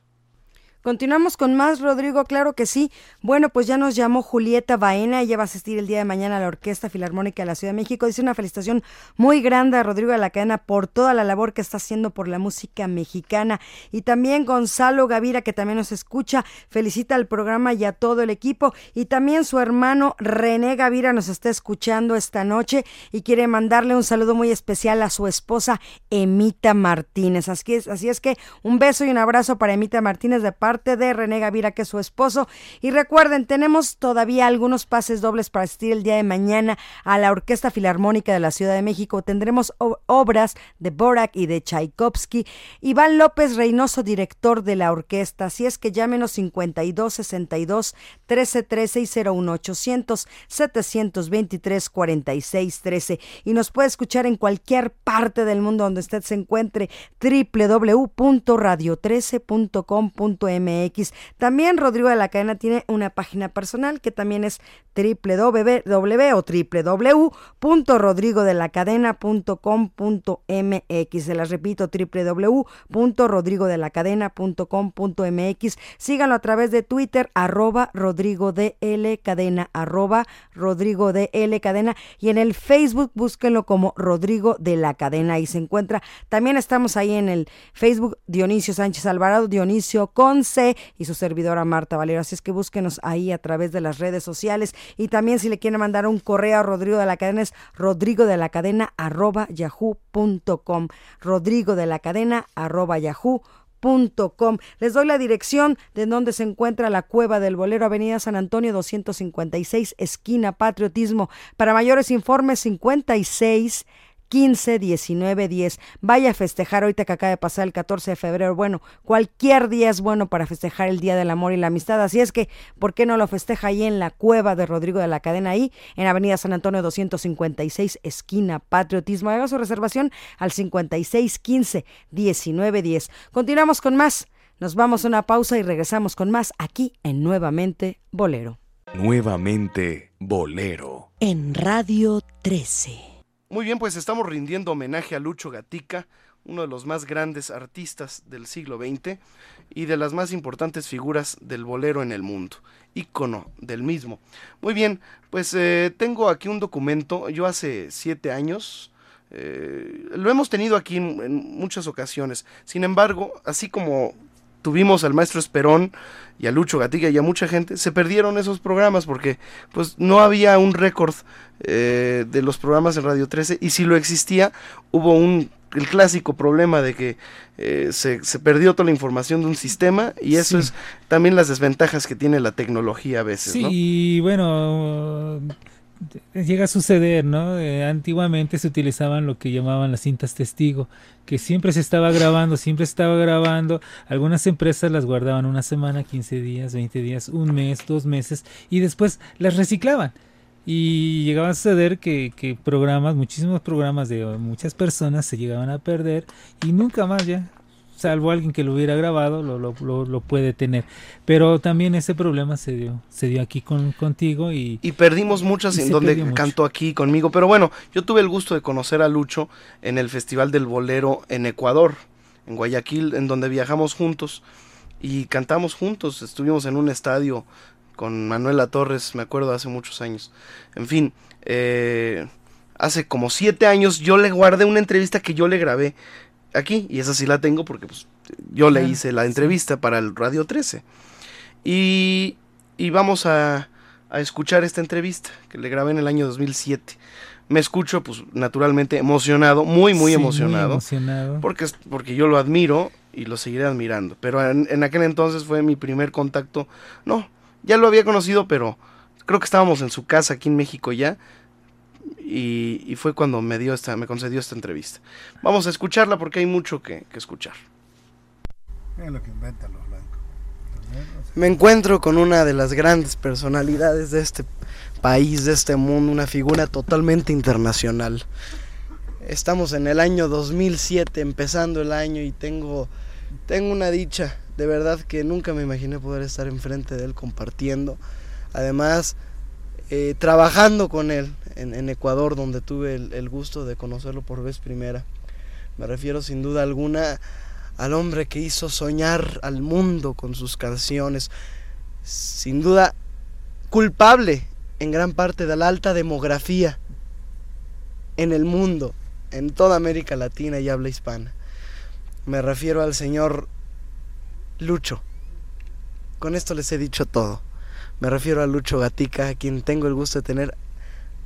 Continuamos con más, Rodrigo, claro que sí. Bueno, pues ya nos llamó Julieta Baena, ella va a asistir el día de mañana a la Orquesta Filarmónica de la Ciudad de México. Dice una felicitación muy grande a Rodrigo de la Cadena por toda la labor que está haciendo por la música mexicana. Y también Gonzalo Gavira, que también nos escucha, felicita al programa y a todo el equipo. Y también su hermano René Gavira nos está escuchando esta noche y quiere mandarle un saludo muy especial a su esposa Emita Martínez. Así es, así es que un beso y un abrazo para Emita Martínez de parte de René Gavira, que es su esposo. Y recuerden, tenemos todavía algunos pases dobles para asistir el día de mañana a la Orquesta Filarmónica de la Ciudad de México. Tendremos obras de Borak y de Tchaikovsky. Iván López Reynoso, director de la orquesta. Así es que llámenos 52 62 13 13 y 01 800 723 46 13 y nos puede escuchar en cualquier parte del mundo donde usted se encuentre www.radio13.com.mx MX. También Rodrigo de la Cadena tiene una página personal que también es www o www.rodrigodelacadena.com.mx. Se las repito, www.rodrigodelacadena.com.mx. Síganlo a través de Twitter, arroba Rodrigo de L Cadena, arroba Rodrigo de L Cadena. Y en el Facebook búsquenlo como Rodrigo de la Cadena. Ahí se encuentra. También estamos ahí en el Facebook Dionisio Sánchez Alvarado, Dionisio con Y su servidora Marta Valero. Así es que búsquenos ahí a través de las redes sociales. Y también si le quieren mandar un correo a Rodrigo de la Cadena es rodrigo de la cadena arroba yahoo.com. Rodrigo de la cadena arroba yahoo.com. Les doy la dirección de donde se encuentra la Cueva del Bolero, Avenida San Antonio 256, esquina Patriotismo. Para mayores informes, 56 15, 19, 10. Vaya a festejar ahorita que acaba de pasar el 14 de febrero. Bueno, cualquier día es bueno para festejar el Día del Amor y la Amistad. Así es que, ¿por qué no lo festeja ahí en la cueva de Rodrigo de la Cadena, ahí en Avenida San Antonio 256, esquina Patriotismo? Haga su reservación al 56 15, 19, 10. Continuamos con más. Nos vamos a una pausa y regresamos con más aquí en Nuevamente Bolero. Nuevamente Bolero. En Radio 13. Muy bien, pues estamos rindiendo homenaje a Lucho Gatica, uno de los más grandes artistas del siglo XX y de las más importantes figuras del bolero en el mundo, ícono del mismo. Muy bien, pues eh, tengo aquí un documento, yo hace siete años, eh, lo hemos tenido aquí en, muchas ocasiones, sin embargo, así como tuvimos al maestro Esperón y a Lucho Gatica y a mucha gente, se perdieron esos programas porque pues no había un récord eh, de los programas en Radio 13 y si lo existía hubo un el clásico problema de que eh, se, se, perdió toda la información de un sistema y eso es también las desventajas que tiene la tecnología a veces. Sí, y bueno, llega a suceder, ¿no? Eh, antiguamente se utilizaban lo que llamaban las cintas testigo, que siempre se estaba grabando, siempre se estaba grabando. Algunas empresas las guardaban una semana, 15 días, 20 días, un mes, dos meses, y después las reciclaban. Y llegaba a suceder que, que programas, muchísimos programas de muchas personas se llegaban a perder y nunca más ya salvo alguien que lo hubiera grabado, lo, lo, lo, puede tener. Pero también ese problema se dio, se dio aquí con, contigo y... Y perdimos muchas en donde cantó aquí conmigo. Pero bueno, yo tuve el gusto de conocer a Lucho en el Festival del Bolero en Ecuador, en Guayaquil, en donde viajamos juntos y cantamos juntos. Estuvimos en un estadio con Manuela Torres, me acuerdo, hace muchos años. En fin, eh, hace como siete años yo le guardé una entrevista que yo le grabé aquí, y esa sí la tengo porque pues, yo le hice la entrevista para el Radio 13. Y, y vamos a, a, escuchar esta entrevista que le grabé en el año 2007. Me escucho, pues, naturalmente emocionado, muy, muy emocionado. Porque, porque yo lo admiro y lo seguiré admirando. Pero en, en aquel entonces fue mi primer contacto. No, ya lo había conocido, pero creo que estábamos en su casa aquí en México ya y, fue cuando me dio esta, me concedió esta entrevista. Vamos a escucharla porque hay mucho que, escuchar. Me encuentro con una de las grandes personalidades de este país, de este mundo, una figura totalmente internacional. Estamos en el año 2007, empezando el año y tengo, tengo una dicha, de verdad que nunca me imaginé poder estar enfrente de él compartiendo. Además, eh, trabajando con él en, Ecuador, donde tuve el, gusto de conocerlo por vez primera. Me refiero sin duda alguna al hombre que hizo soñar al mundo con sus canciones, sin duda culpable en gran parte de la alta demografía en el mundo, en toda América Latina y habla hispana. Me refiero al señor Lucho. Con esto les he dicho todo. Me refiero a Lucho Gatica, a quien tengo el gusto de tener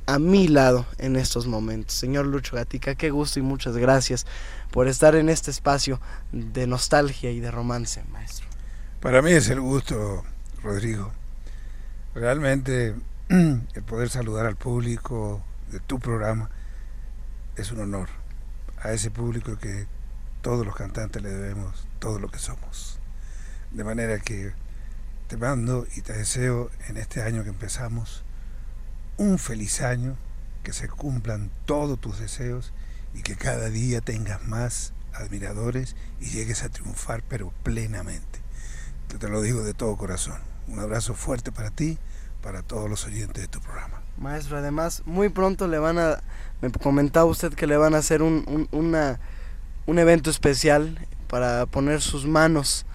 a mi lado en estos momentos. Señor Lucho Gatica, qué gusto y muchas gracias por estar en este espacio de nostalgia y de romance, maestro. Para mí es el gusto, Rodrigo. Realmente *clears throat* el poder saludar al público de tu programa es un honor. A ese público que todos los cantantes le debemos todo lo que somos. De manera que te mando y te deseo en este año que empezamos un feliz año, que se cumplan todos tus deseos y que cada día tengas más admiradores y llegues a triunfar, pero plenamente. Te, lo digo de todo corazón. Un abrazo fuerte para ti, para todos los oyentes de tu programa. Maestro, además, muy pronto le van a, me comentaba usted que le van a hacer un, una, un evento especial para poner sus manos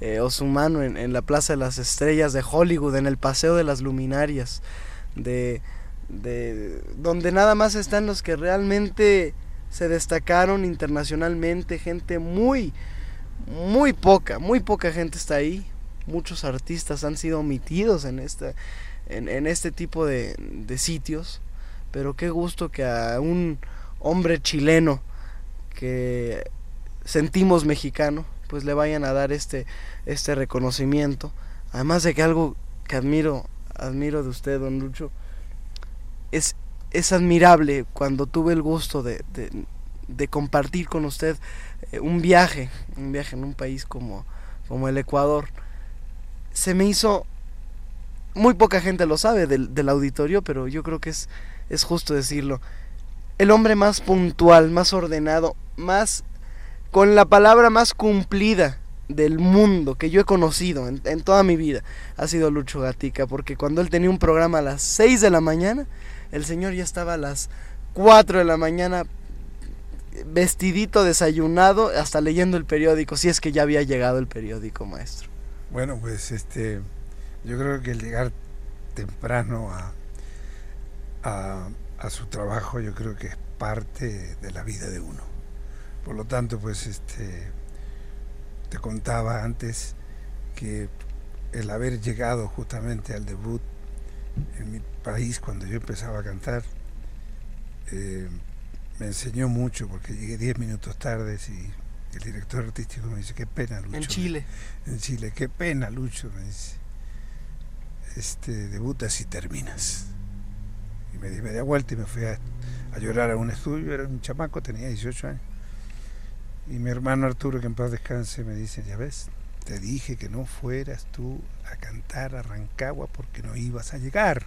eh, o su mano en, en, la Plaza de las Estrellas de Hollywood, en el Paseo de las Luminarias, de, de donde nada más están los que realmente se destacaron internacionalmente, gente muy, muy poca, muy poca gente está ahí. Muchos artistas han sido omitidos en este, en, este tipo de, de, sitios. Pero qué gusto que a un hombre chileno que sentimos mexicano, pues le vayan a dar este, este reconocimiento. Además de que algo que admiro, admiro de usted, don Lucho, es es admirable cuando tuve el gusto de, de, compartir con usted eh, un viaje, un viaje en un país como, como el Ecuador. Se me hizo, muy poca gente lo sabe del, del auditorio, pero yo creo que es, es justo decirlo, el hombre más puntual, más ordenado, más con la palabra más cumplida del mundo que yo he conocido en, toda mi vida ha sido Lucho Gatica, porque cuando él tenía un programa a las 6 de la mañana, el señor ya estaba a las 4 de la mañana vestidito, desayunado, hasta leyendo el periódico, si es que ya había llegado el periódico, maestro. Bueno, pues este, yo creo que el llegar temprano a, a su trabajo, yo creo que es parte de la vida de uno. Por lo tanto, pues este, te contaba antes que el haber llegado justamente al debut en mi país cuando yo empezaba a cantar. Eh, me enseñó mucho porque llegué 10 minutos tarde y el director artístico me dice, qué pena, Lucho. En Chile. En Chile, qué pena, Lucho, me dice. Este, debutas y terminas. Y me di media vuelta y me fui a, a llorar a un estudio, era un chamaco, tenía 18 años. Y mi hermano Arturo, que en paz descanse, me dice, ya ves, te dije que no fueras tú a cantar a Rancagua porque no ibas a llegar.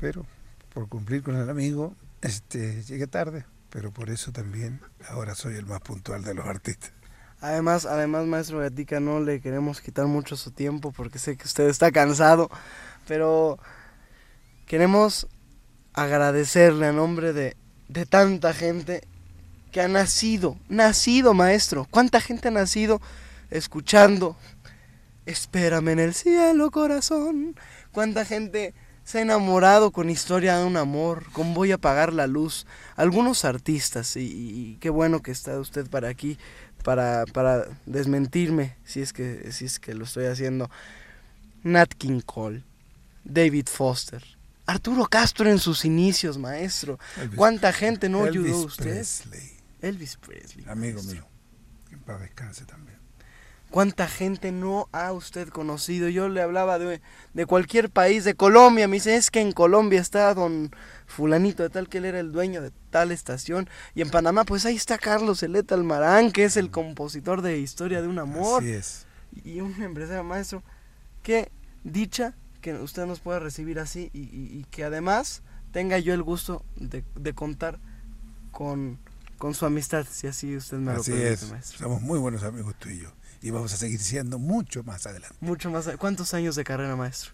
Pero por cumplir con el amigo, este, llegué tarde, pero por eso también ahora soy el más puntual de los artistas. Además, además, maestro Gatica, no le queremos quitar mucho su tiempo porque sé que usted está cansado, pero queremos agradecerle a nombre de, de tanta gente que ha nacido, nacido, maestro. ¿Cuánta gente ha nacido escuchando? Espérame en el cielo, corazón. ¿Cuánta gente se ha enamorado con historia de un amor, con voy a apagar la luz. Algunos artistas, y, qué bueno que está usted para aquí, para, para desmentirme, si es, que, si es que lo estoy haciendo. Nat King Cole, David Foster, Arturo Castro en sus inicios, maestro. ¿Cuánta gente no ayudó a usted? Presley. Elvis Presley. Amigo mío, que para descanse también. ¿Cuánta gente no ha usted conocido? Yo le hablaba de, de, cualquier país, de Colombia. Me dice, es que en Colombia está don fulanito de tal que él era el dueño de tal estación. Y en Panamá, pues ahí está Carlos Eleta Almarán, que es el compositor de Historia de un Amor. Así es. Y un empresario maestro. Qué dicha que usted nos pueda recibir así y, y, y que además tenga yo el gusto de, de contar con, con, su amistad, si así usted me así lo permite, es. maestro. Somos muy buenos amigos tú y yo y vamos a seguir siendo mucho más adelante. Mucho más. ¿Cuántos años de carrera, maestro?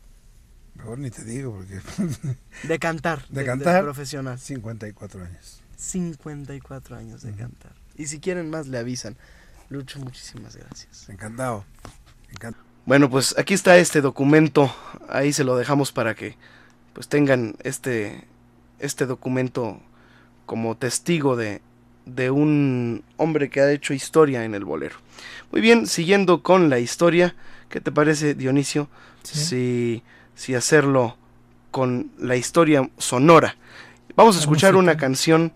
Mejor ni te digo porque... de cantar. De, de cantar. De profesional. 54 años. 54 años de uh -huh. cantar. Y si quieren más, le avisan. Lucho, muchísimas gracias. Encantado. Encantado. Bueno, pues aquí está este documento. Ahí se lo dejamos para que pues tengan este, este documento como testigo de, de un hombre que ha hecho historia en el bolero. Muy bien, siguiendo con la historia, ¿qué te parece, Dionisio? Si, si hacerlo con la historia sonora. Vamos a escuchar una canción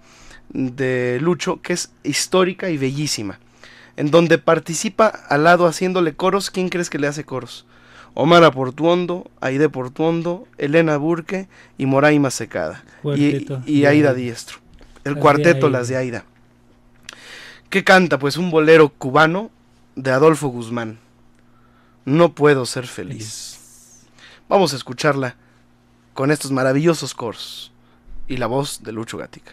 de Lucho que es histórica y bellísima, en donde participa al lado haciéndole coros. ¿Quién crees que le hace coros? Omar Portuondo, Aide Portuondo, Elena Burke y Moraima Secada. Y, y, Aida Diestro. El cuarteto Las de Aida. ¿Qué canta? Pues un bolero cubano de Adolfo Guzmán. No puedo ser feliz. Vamos a escucharla con estos maravillosos coros y la voz de Lucho Gatica.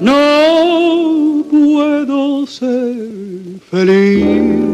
No puedo ser feliz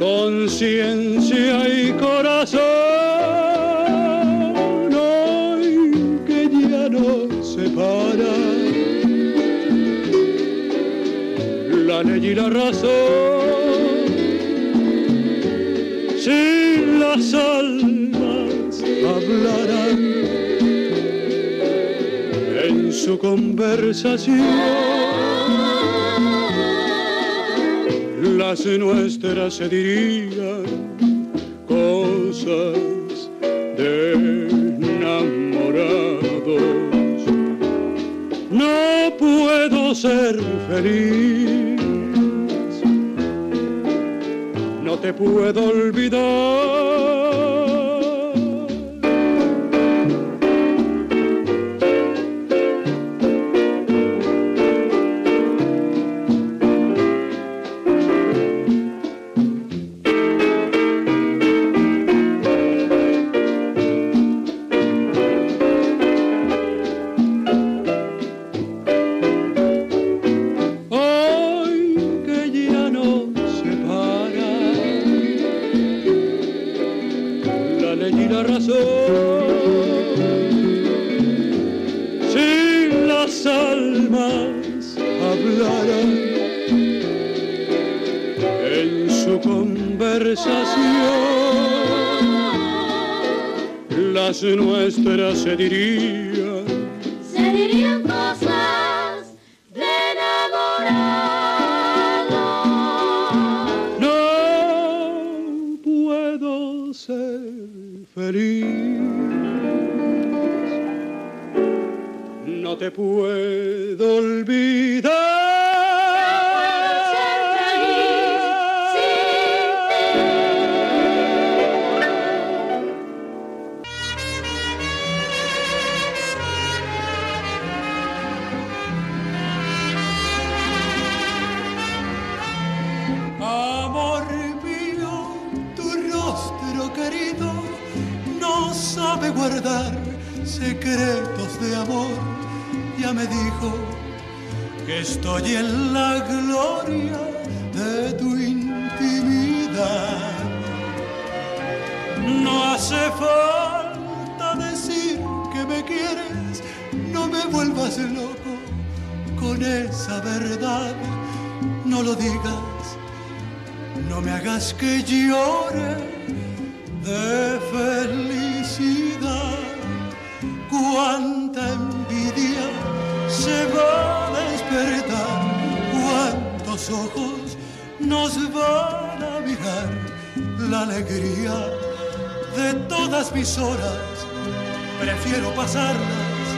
conciencia y corazón hoy que ya no separa la ley y la razón si las almas hablarán. En su conversación las nuestras se dirían cosas de enamorados. No puedo ser feliz, no te puedo olvidar nuestras se dirían. Se dirían cosas de enamorado. No puedo ser feliz. No te puedo horas prefiero pasarlas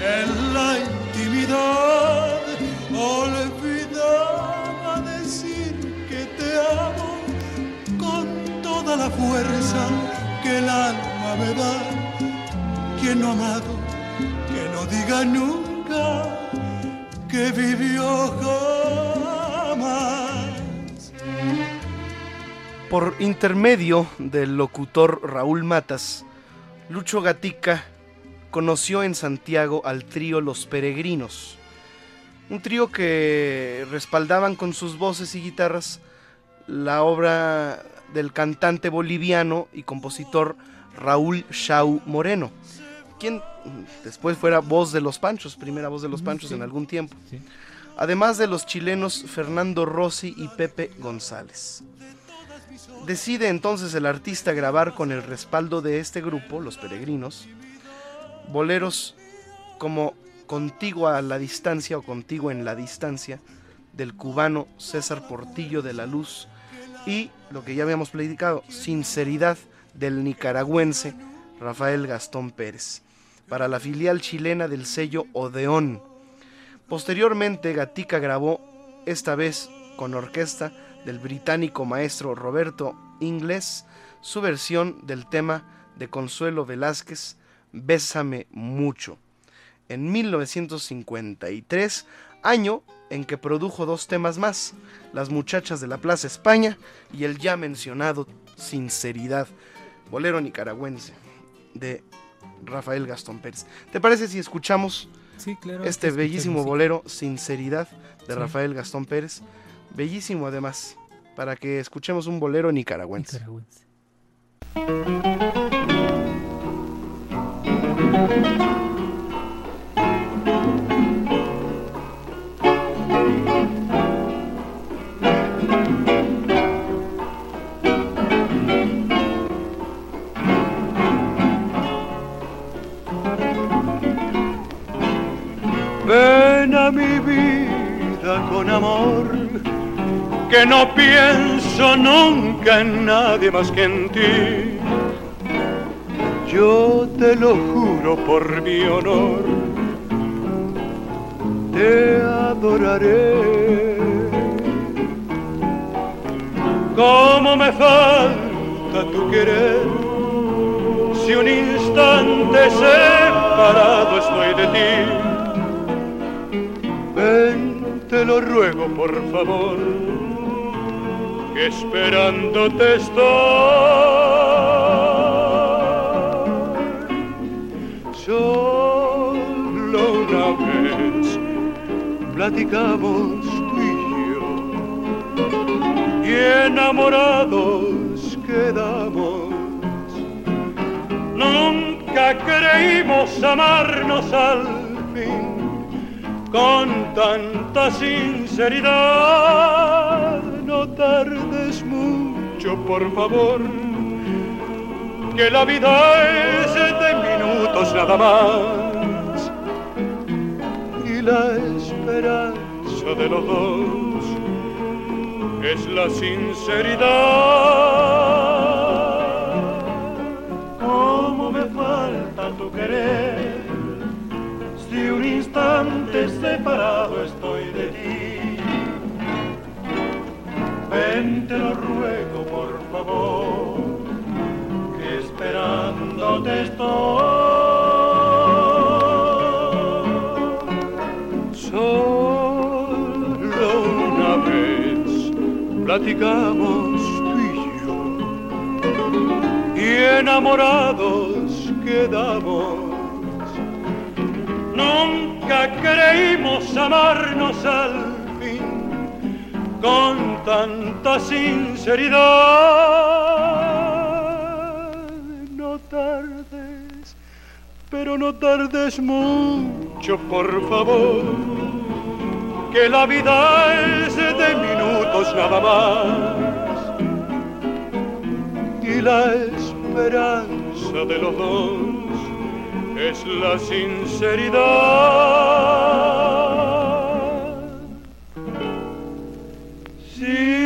en la intimidad. Olvidaba decir que te amo con toda la fuerza que el alma me da. Quien no ha amado, que no diga nunca que vivió jamás. Por intermedio del locutor Raúl Matas, Lucho Gatica conoció en Santiago al trío Los Peregrinos, un trío que respaldaban con sus voces y guitarras la obra del cantante boliviano y compositor Raúl Shau Moreno, quien después fuera voz de los Panchos, primera voz de los Panchos en algún tiempo. Además de los chilenos Fernando Rossi y Pepe González. Decide entonces el artista grabar con el respaldo de este grupo, Los Peregrinos, boleros como Contigo a la distancia o Contigo en la distancia del cubano César Portillo de la Luz y lo que ya habíamos platicado, Sinceridad del nicaragüense Rafael Gastón Pérez, para la filial chilena del sello Odeón. Posteriormente Gatica grabó, esta vez con orquesta, del británico maestro Roberto Inglés, su versión del tema de Consuelo Velázquez, Bésame mucho, en 1953, año en que produjo dos temas más, Las muchachas de la Plaza España y el ya mencionado Sinceridad, bolero nicaragüense de Rafael Gastón Pérez. ¿Te parece si escuchamos Sí, claro, este bellísimo bolero Sinceridad de Sí. Rafael Gastón Pérez? Bellísimo además, para que escuchemos un bolero nicaragüense. Nicaragüense. Ven a mi vida con amor, que no pienso nunca en nadie más que en ti. Yo te lo juro por mi honor, te adoraré. Cómo me falta tu querer, si un instante separado estoy de ti. Ven, te lo ruego por favor, que esperándote estoy. Solo una vez platicamos tú y yo, y enamorados quedamos. Nunca creímos amarnos al fin con tanta sinceridad. No tardes mucho, por favor, que la vida es de minutos nada más. Y la esperanza de los dos es la sinceridad. Cómo me falta tu querer si un instante separado estoy de ti. Ven, te lo ruego, por favor, que esperándote estoy. Solo una vez platicamos tú y yo, y enamorados quedamos. Nunca creímos amarnos al con tanta sinceridad. No tardes, pero no tardes mucho, por favor, que la vida es de minutos nada más. Y la esperanza de los dos es la sinceridad. see.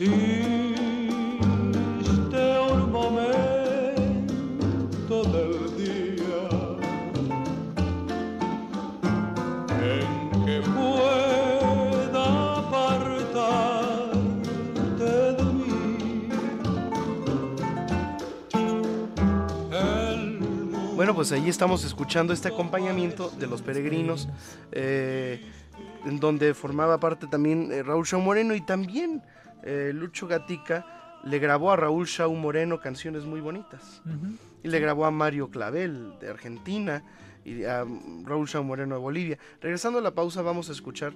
Existe un momento del día en que pueda apartarte Bueno, pues ahí estamos escuchando este acompañamiento de los peregrinos, eh, en donde formaba parte también eh, Raúl Shaw Moreno y también eh, Lucho Gatica le grabó a Raúl Shaw Moreno canciones muy bonitas. Y le grabó a Mario Clavel de Argentina y a Raúl Shaw Moreno de Bolivia. Regresando a la pausa vamos a escuchar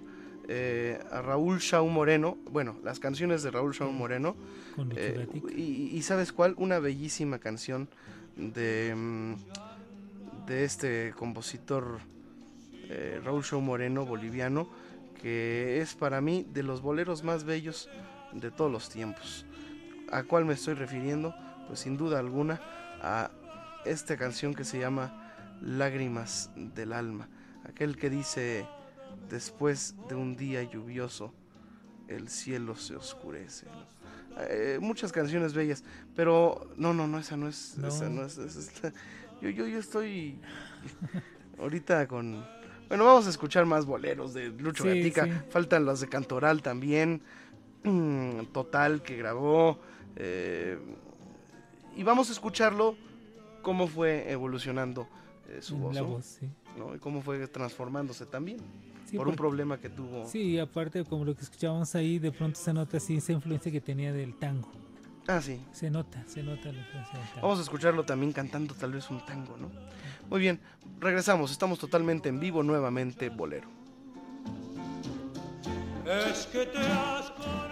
eh, a Raúl Shaw Moreno, bueno, las canciones de Raúl Shaw Moreno. Con Lucho eh, Gatica. y, y ¿sabes cuál? Una bellísima canción de, mm, de este compositor eh, Raúl Shaw Moreno, boliviano, que es para mí de los boleros más bellos de todos los tiempos. ¿A cuál me estoy refiriendo? Pues sin duda alguna a esta canción que se llama Lágrimas del Alma. Aquel que dice, después de un día lluvioso, el cielo se oscurece. Eh, muchas canciones bellas, pero no, no, no, esa no es... No. Esa no es, esa es- yo, yo, yo estoy *laughs* ahorita con... Bueno, vamos a escuchar más boleros de Lucho Sí, Gatica. sí. Faltan los de Cantoral también. *clears throat* Total que grabó. eh, y vamos a escucharlo cómo fue evolucionando eh, su voz. La ¿no? voz, sí. ¿no? Y cómo fue transformándose también. Sí, por un problema que tuvo. Sí, aparte, como lo que escuchábamos ahí, de pronto se nota así esa influencia que tenía del tango. Ah, sí. Se nota, se nota la influencia del tango. Vamos a escucharlo también cantando tal vez un tango, ¿no? Muy bien, regresamos, estamos totalmente en vivo nuevamente, Bolero.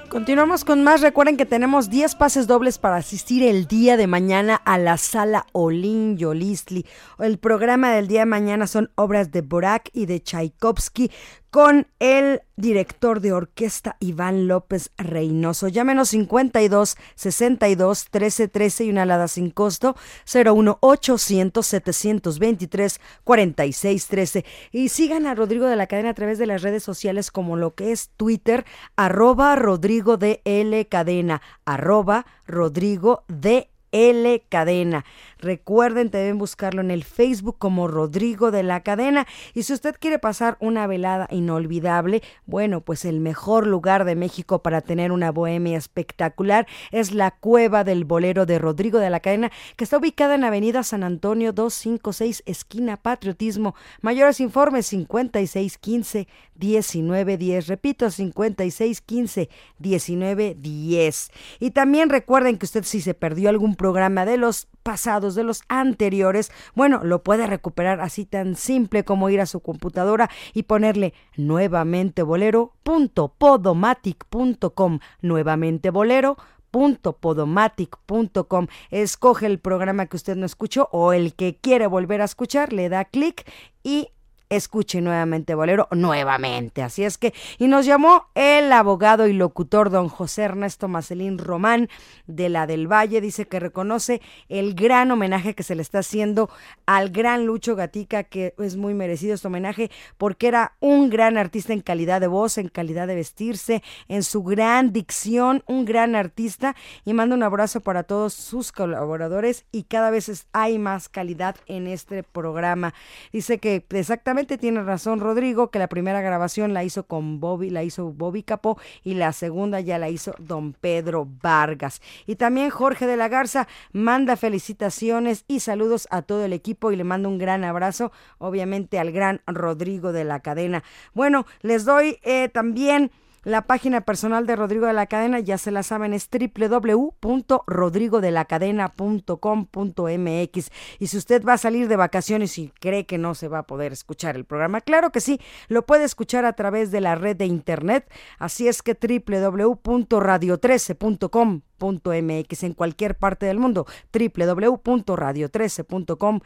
Continuamos con más. Recuerden que tenemos 10 pases dobles para asistir el día de mañana a la sala Olin Yolistli. El programa del día de mañana son obras de Borak y de Tchaikovsky con el director de orquesta Iván López Reynoso. Llámenos 52 62 13 13 y una alada sin costo 01 800 723 46 13. Y sigan a Rodrigo de la Cadena a través de las redes sociales como lo que es Twitter, arroba Rodrigo de L Cadena, arroba Rodrigo de L Cadena. Recuerden, deben buscarlo en el Facebook como Rodrigo de la Cadena. Y si usted quiere pasar una velada inolvidable, bueno, pues el mejor lugar de México para tener una bohemia espectacular es la Cueva del Bolero de Rodrigo de la Cadena, que está ubicada en Avenida San Antonio 256, esquina Patriotismo. Mayores informes 5615 1910. Repito, 5615 1910. Y también recuerden que usted si se perdió algún programa de los pasados, de los anteriores, bueno, lo puede recuperar así tan simple como ir a su computadora y ponerle nuevamente bolero.podomatic.com, nuevamente bolero podomatic.com. Escoge el programa que usted no escuchó o el que quiere volver a escuchar, le da clic y escuche nuevamente Bolero, nuevamente. Así es que, y nos llamó el abogado y locutor don José Ernesto Macelín Román de la del Valle. Dice que reconoce el gran homenaje que se le está haciendo al gran Lucho Gatica, que es muy merecido este homenaje porque era un gran artista en calidad de voz, en calidad de vestirse, en su gran dicción, un gran artista. Y manda un abrazo para todos sus colaboradores y cada vez hay más calidad en este programa. Dice que exactamente tiene razón Rodrigo, que la primera grabación la hizo con Bobby, la hizo Bobby Capó y la segunda ya la hizo don Pedro Vargas. Y también Jorge de la Garza manda felicitaciones y saludos a todo el equipo y le manda un gran abrazo, obviamente al gran Rodrigo de la cadena. Bueno, les doy eh, también la página personal de Rodrigo de la Cadena, ya se la saben, es www.rodrigodelacadena.com.mx. Y si usted va a salir de vacaciones y cree que no se va a poder escuchar el programa, claro que sí, lo puede escuchar a través de la red de internet. Así es que www.radio13.com.mx en cualquier parte del mundo. www.radio13.com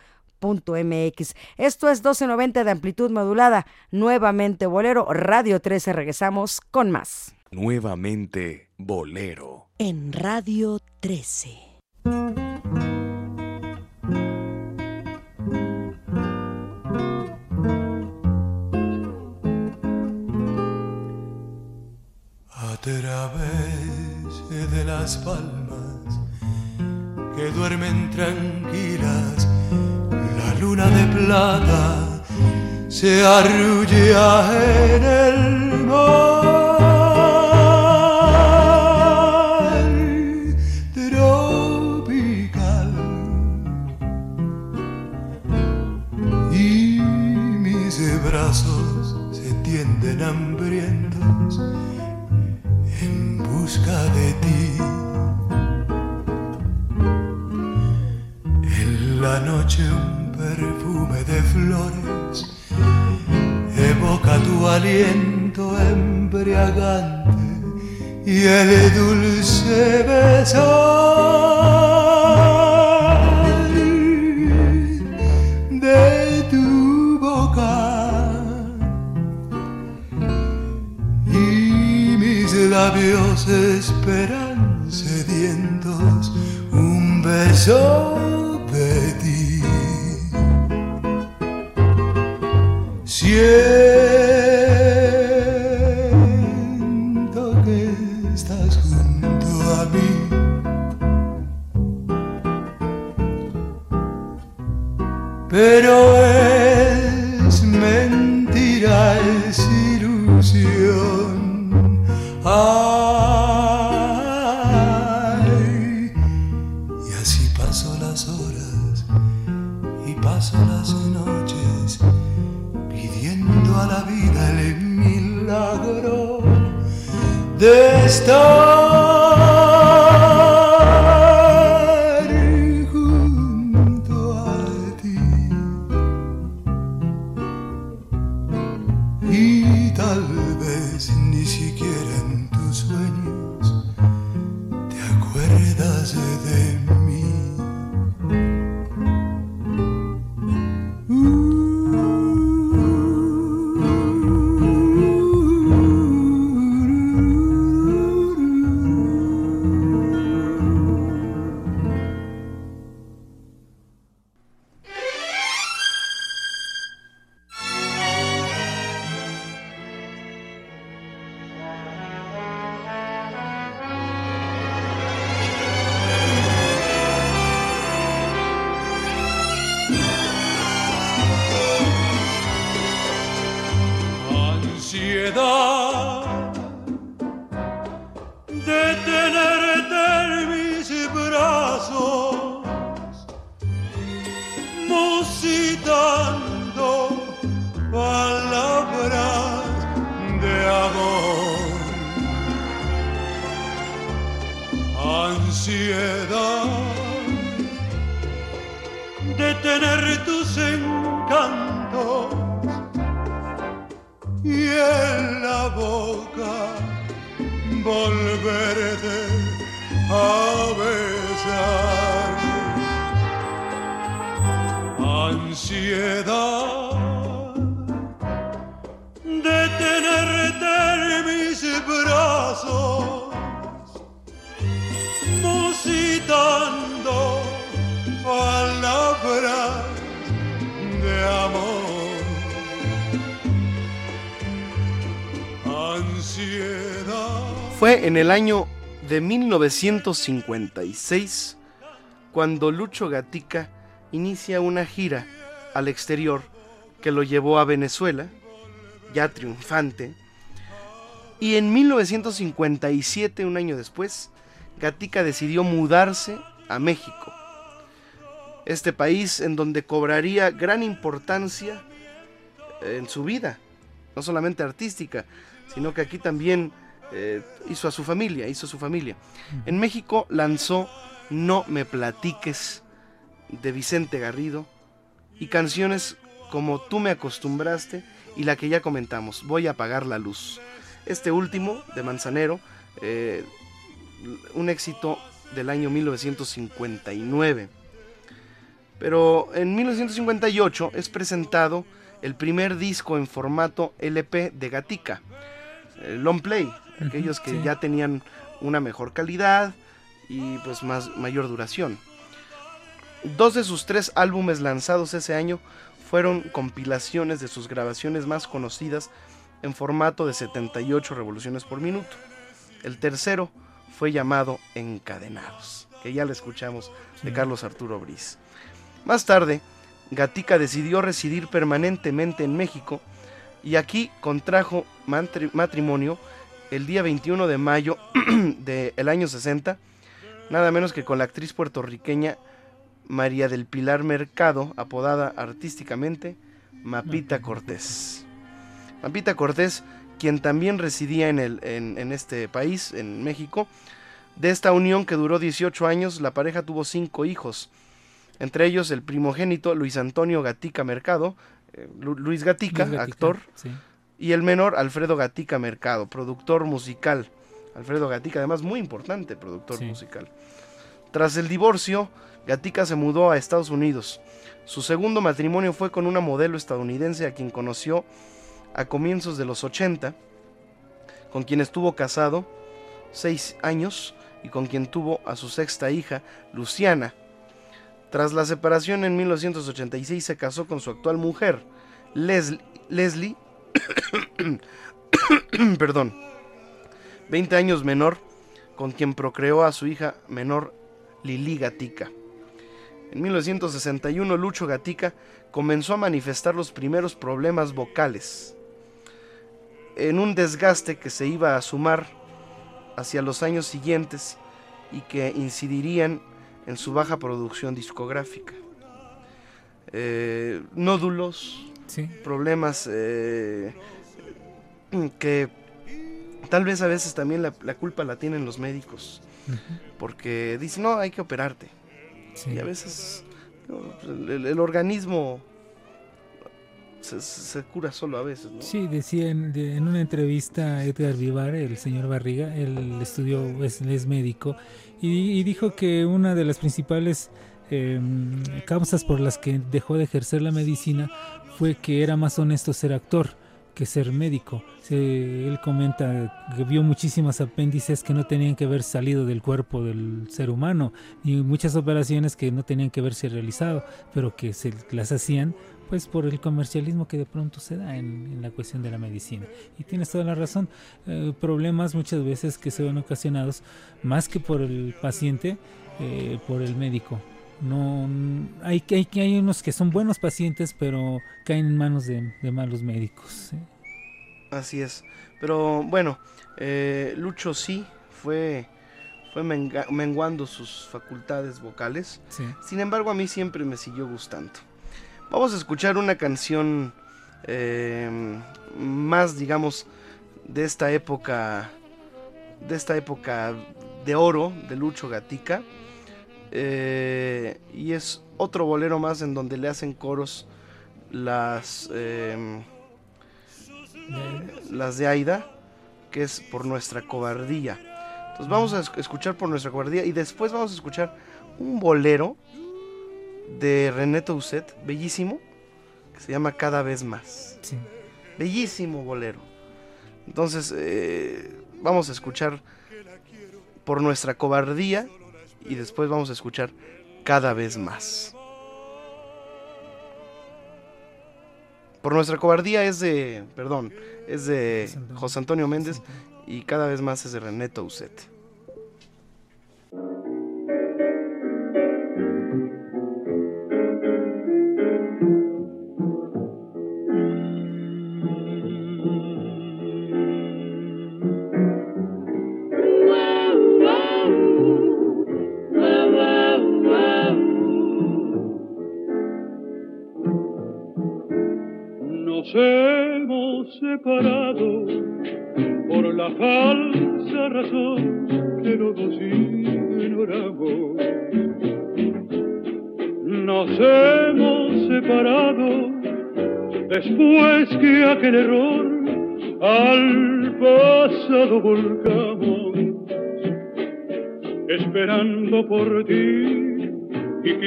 MX. Esto es 1290 de amplitud modulada. Nuevamente Bolero, Radio 13. Regresamos con más. Nuevamente Bolero. En Radio 13. A través que duermen tranquilas. Luna de plata se arrulla en el mar tropical y mis brazos se tienden hambrientos en busca de ti. En la noche perfume de flores evoca tu aliento embriagante y el dulce besar de tu boca. Y mis labios esperan sedientos un beso Siento que estás junto a mí. Pero es mentira, es ilusión. Ay, de en el año de 1956 cuando Lucho Gatica inicia una gira al exterior que lo llevó a Venezuela, ya triunfante, y en 1957, un año después, Gatica decidió mudarse a México, este país en donde cobraría gran importancia en su vida, no solamente artística, sino que aquí también eh, hizo a su familia, hizo su familia. En México lanzó No me platiques de Vicente Garrido y canciones como Tú me acostumbraste y la que ya comentamos, Voy a apagar la luz. Este último, de Manzanero, eh, un éxito del año 1959. Pero en 1958 es presentado el primer disco en formato LP de Gatica, el long play, aquellos que sí. ya tenían una mejor calidad y pues más mayor duración. Dos de sus tres álbumes lanzados ese año fueron compilaciones de sus grabaciones más conocidas en formato de 78 revoluciones por minuto. El tercero fue llamado Encadenados, que ya le escuchamos de Carlos Arturo Briz. Más tarde, Gatica decidió residir permanentemente en México y aquí contrajo matrimonio el día 21 de mayo *clears throat* del año 60, nada menos que con la actriz puertorriqueña María del Pilar Mercado, apodada artísticamente Mapita Cortés. Mapita Cortés, quien también residía en, el, en, este país, en México. De esta unión que duró 18 años, la pareja tuvo cinco hijos, entre ellos el primogénito Luis Antonio Gatica Mercado, eh, Luis, Gatica, actor, y el menor Alfredo Gatica Mercado, productor musical. Alfredo Gatica, además muy importante productor musical. Tras el divorcio, Gatica se mudó a Estados Unidos. Su segundo matrimonio fue con una modelo estadounidense a quien conoció a comienzos de los 80, con quien estuvo casado seis años y con quien tuvo a su sexta hija, Luciana. Tras la separación en 1986 se casó con su actual mujer, Leslie, Leslie *coughs* perdón, 20 años menor, con quien procreó a su hija menor, Lili Gatica. En 1961 Lucho Gatica comenzó a manifestar los primeros problemas vocales, en un desgaste que se iba a sumar hacia los años siguientes y que incidirían en su baja producción discográfica. Eh, nódulos, problemas eh, que tal vez a veces también la, culpa la tienen los médicos, porque dicen, no, hay que operarte. Y a veces el, organismo se, cura solo a veces. ¿no? Sí, decía en, una entrevista Edgar Vivar, el señor Barriga, él estudió, es, es médico, y, dijo que una de las principales em, causas por las que dejó de ejercer la medicina fue que era más honesto ser actor que ser médico. él comenta que vio muchísimas apéndices que no tenían que haber salido del cuerpo del ser humano y muchas operaciones que no tenían que haberse realizado, pero que se las hacían pues por el comercialismo que de pronto se da en, la cuestión de la medicina. Y tienes toda la razón, eh, problemas muchas veces que se ven ocasionados más que por el paciente, eh, por el médico no hay, hay, hay unos que son buenos pacientes pero caen en manos de, malos médicos así es. Pero bueno eh, Lucho sí fue fue menguando sus facultades vocales. Sin embargo a mí siempre me siguió gustando. Vamos a escuchar una canción eh, más digamos de esta época de esta época de oro de Lucho Gatica eh, y es otro bolero más en donde le hacen coros las, em, las de Aida, que es por nuestra cobardía. Entonces vamos a escuchar por nuestra cobardía y después vamos a escuchar un bolero de René Tousset, bellísimo, que se llama Cada vez más. Bellísimo bolero. Entonces eh, vamos a escuchar por nuestra cobardía y después vamos a escuchar cada vez más. Por nuestra cobardía es de, perdón, es de José Antonio Méndez y cada vez más es de René Tousset.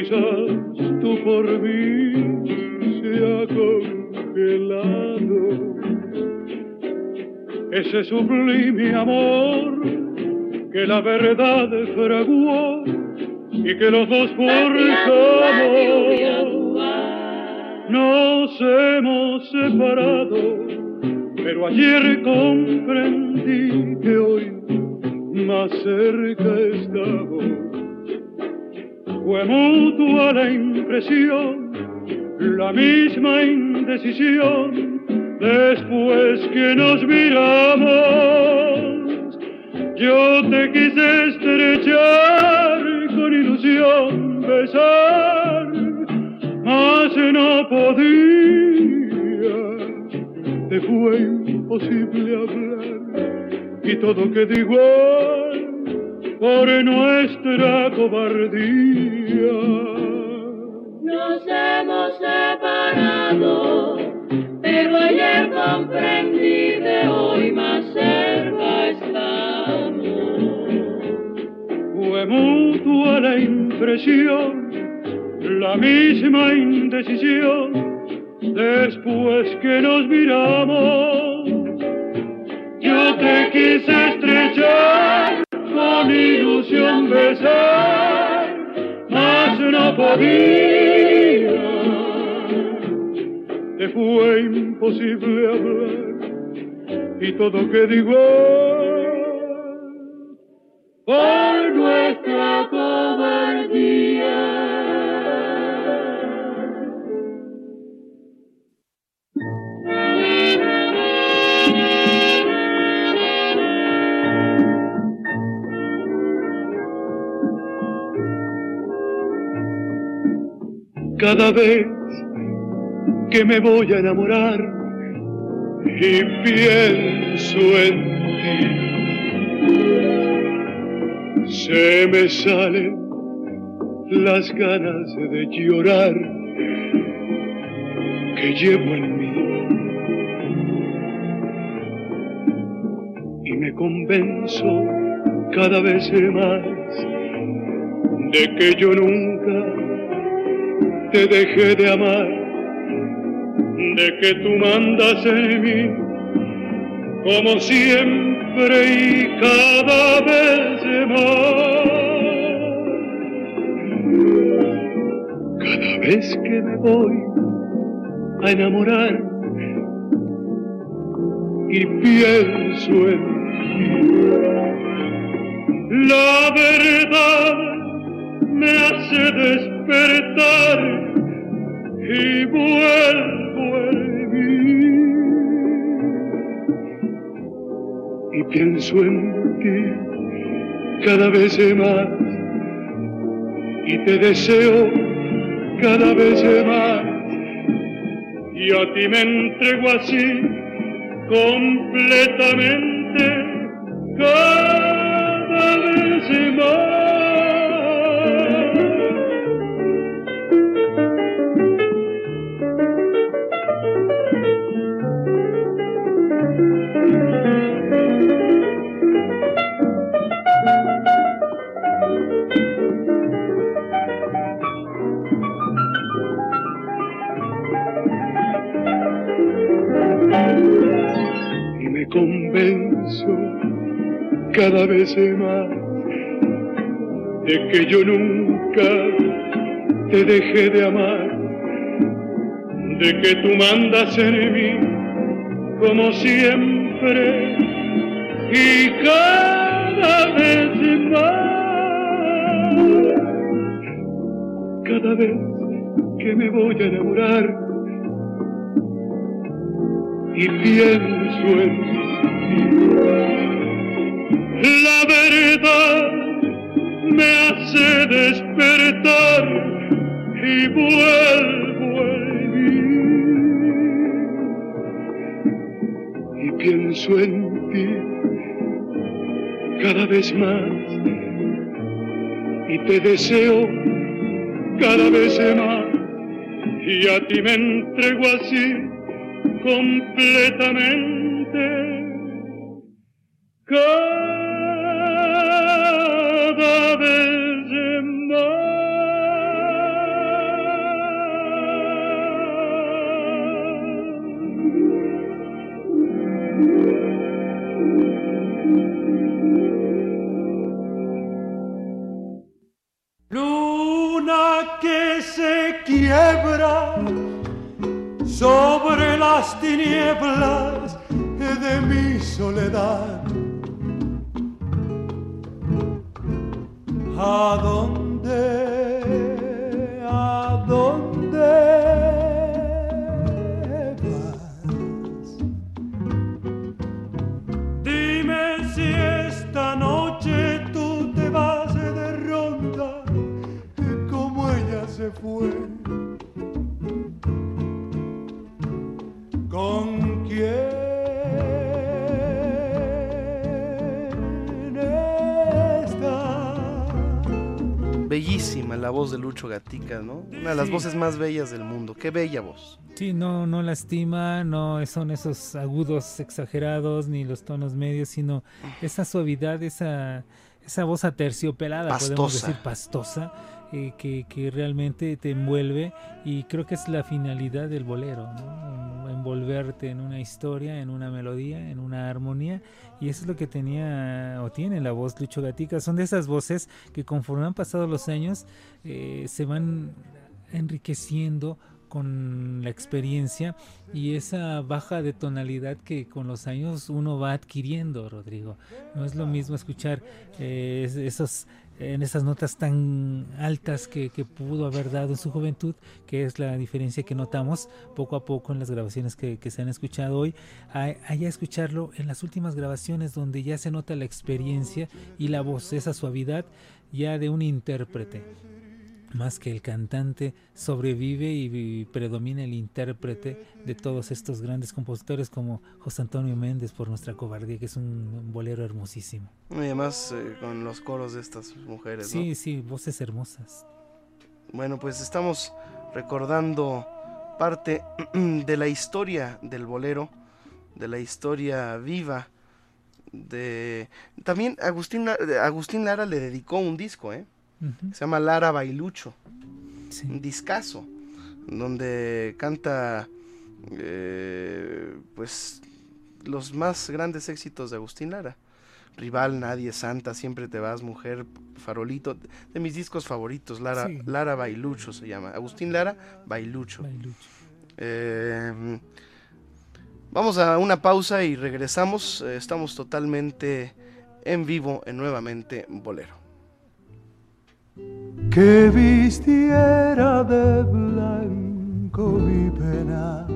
Quizás tú por mí se ha congelado ese sublime amor que la verdad fraguó y que los dos forzamos. Nos hemos separado, pero ayer comprendí decisión. Que me voy a enamorar y pienso en ti, se me salen las ganas de llorar que llevo en mí. Y me convenzo cada vez más de que yo nunca te dejé de amar, de que tú mandas en mí, como siempre y cada vez más. Cada vez que me voy a enamorar y pienso en ti, la verdad me hace despertar y vuelvo en mí. Y pienso en ti cada vez más y te deseo cada vez más. Y a ti me entrego así completamente cada vez más. Cada vez más de que yo nunca te dejé de amar, de que tú mandas en mí como siempre y cada vez más, cada vez que me voy a enamorar y pienso en ti la verdad me hace despertar y vuelvo en mí. Y pienso en ti cada vez más y te deseo cada vez más y a ti me entrego así completamente. Cada vez Luna que se quiebra sobre las tinieblas de mi soledad ¿A dónde? ¿A dónde vas? Dime si esta noche tú te vas de ronda como ella se fue. Bellísima la voz de Lucho Gatica, ¿no? Una de las Sí. voces más bellas del mundo. Qué bella voz. Sí, no, no lastima, no son esos agudos exagerados ni los tonos medios, sino esa suavidad, esa, esa voz aterciopelada, podemos Pastosa. decir pastosa, eh, que, que realmente te envuelve y creo que es la finalidad del bolero, ¿no? envolverte en una historia, en una melodía, en una armonía y eso es lo que tenía o tiene la voz Lucho Gatica. Son de esas voces que conforme han pasado los años eh, se van enriqueciendo con la experiencia y esa baja de tonalidad que con los años uno va adquiriendo, Rodrigo. No es lo mismo escuchar eh, es- esos en esas notas tan altas que, pudo haber dado en su juventud, que es la diferencia que notamos poco a poco en las grabaciones que, que se han escuchado hoy, a, a ya escucharlo en las últimas grabaciones donde ya se nota la experiencia y la voz, esa suavidad ya de un intérprete más que el cantante, sobrevive y, y predomina el intérprete de todos estos grandes compositores como José Antonio Méndez por nuestra cobardía, que es un bolero hermosísimo. Y además eh, con los coros de estas mujeres, ¿no? Sí, sí, voces hermosas. Bueno, pues estamos recordando parte *clears throat* de la historia del bolero, de la historia viva de también Agustín Agustín Lara le dedicó un disco, ¿eh? Se llama Lara Bailucho. Un discazo donde canta eh, pues los más grandes éxitos de Agustín Lara. Rival, Nadie, Santa, Siempre te vas, Mujer, Farolito, de mis discos favoritos, Lara, Sí. Lara Bailucho se llama. Agustín Lara Bailucho. Eh, vamos a una pausa y regresamos. Eh, estamos totalmente en vivo en Nuevamente Bolero. Que vistiera de blanco mi pena.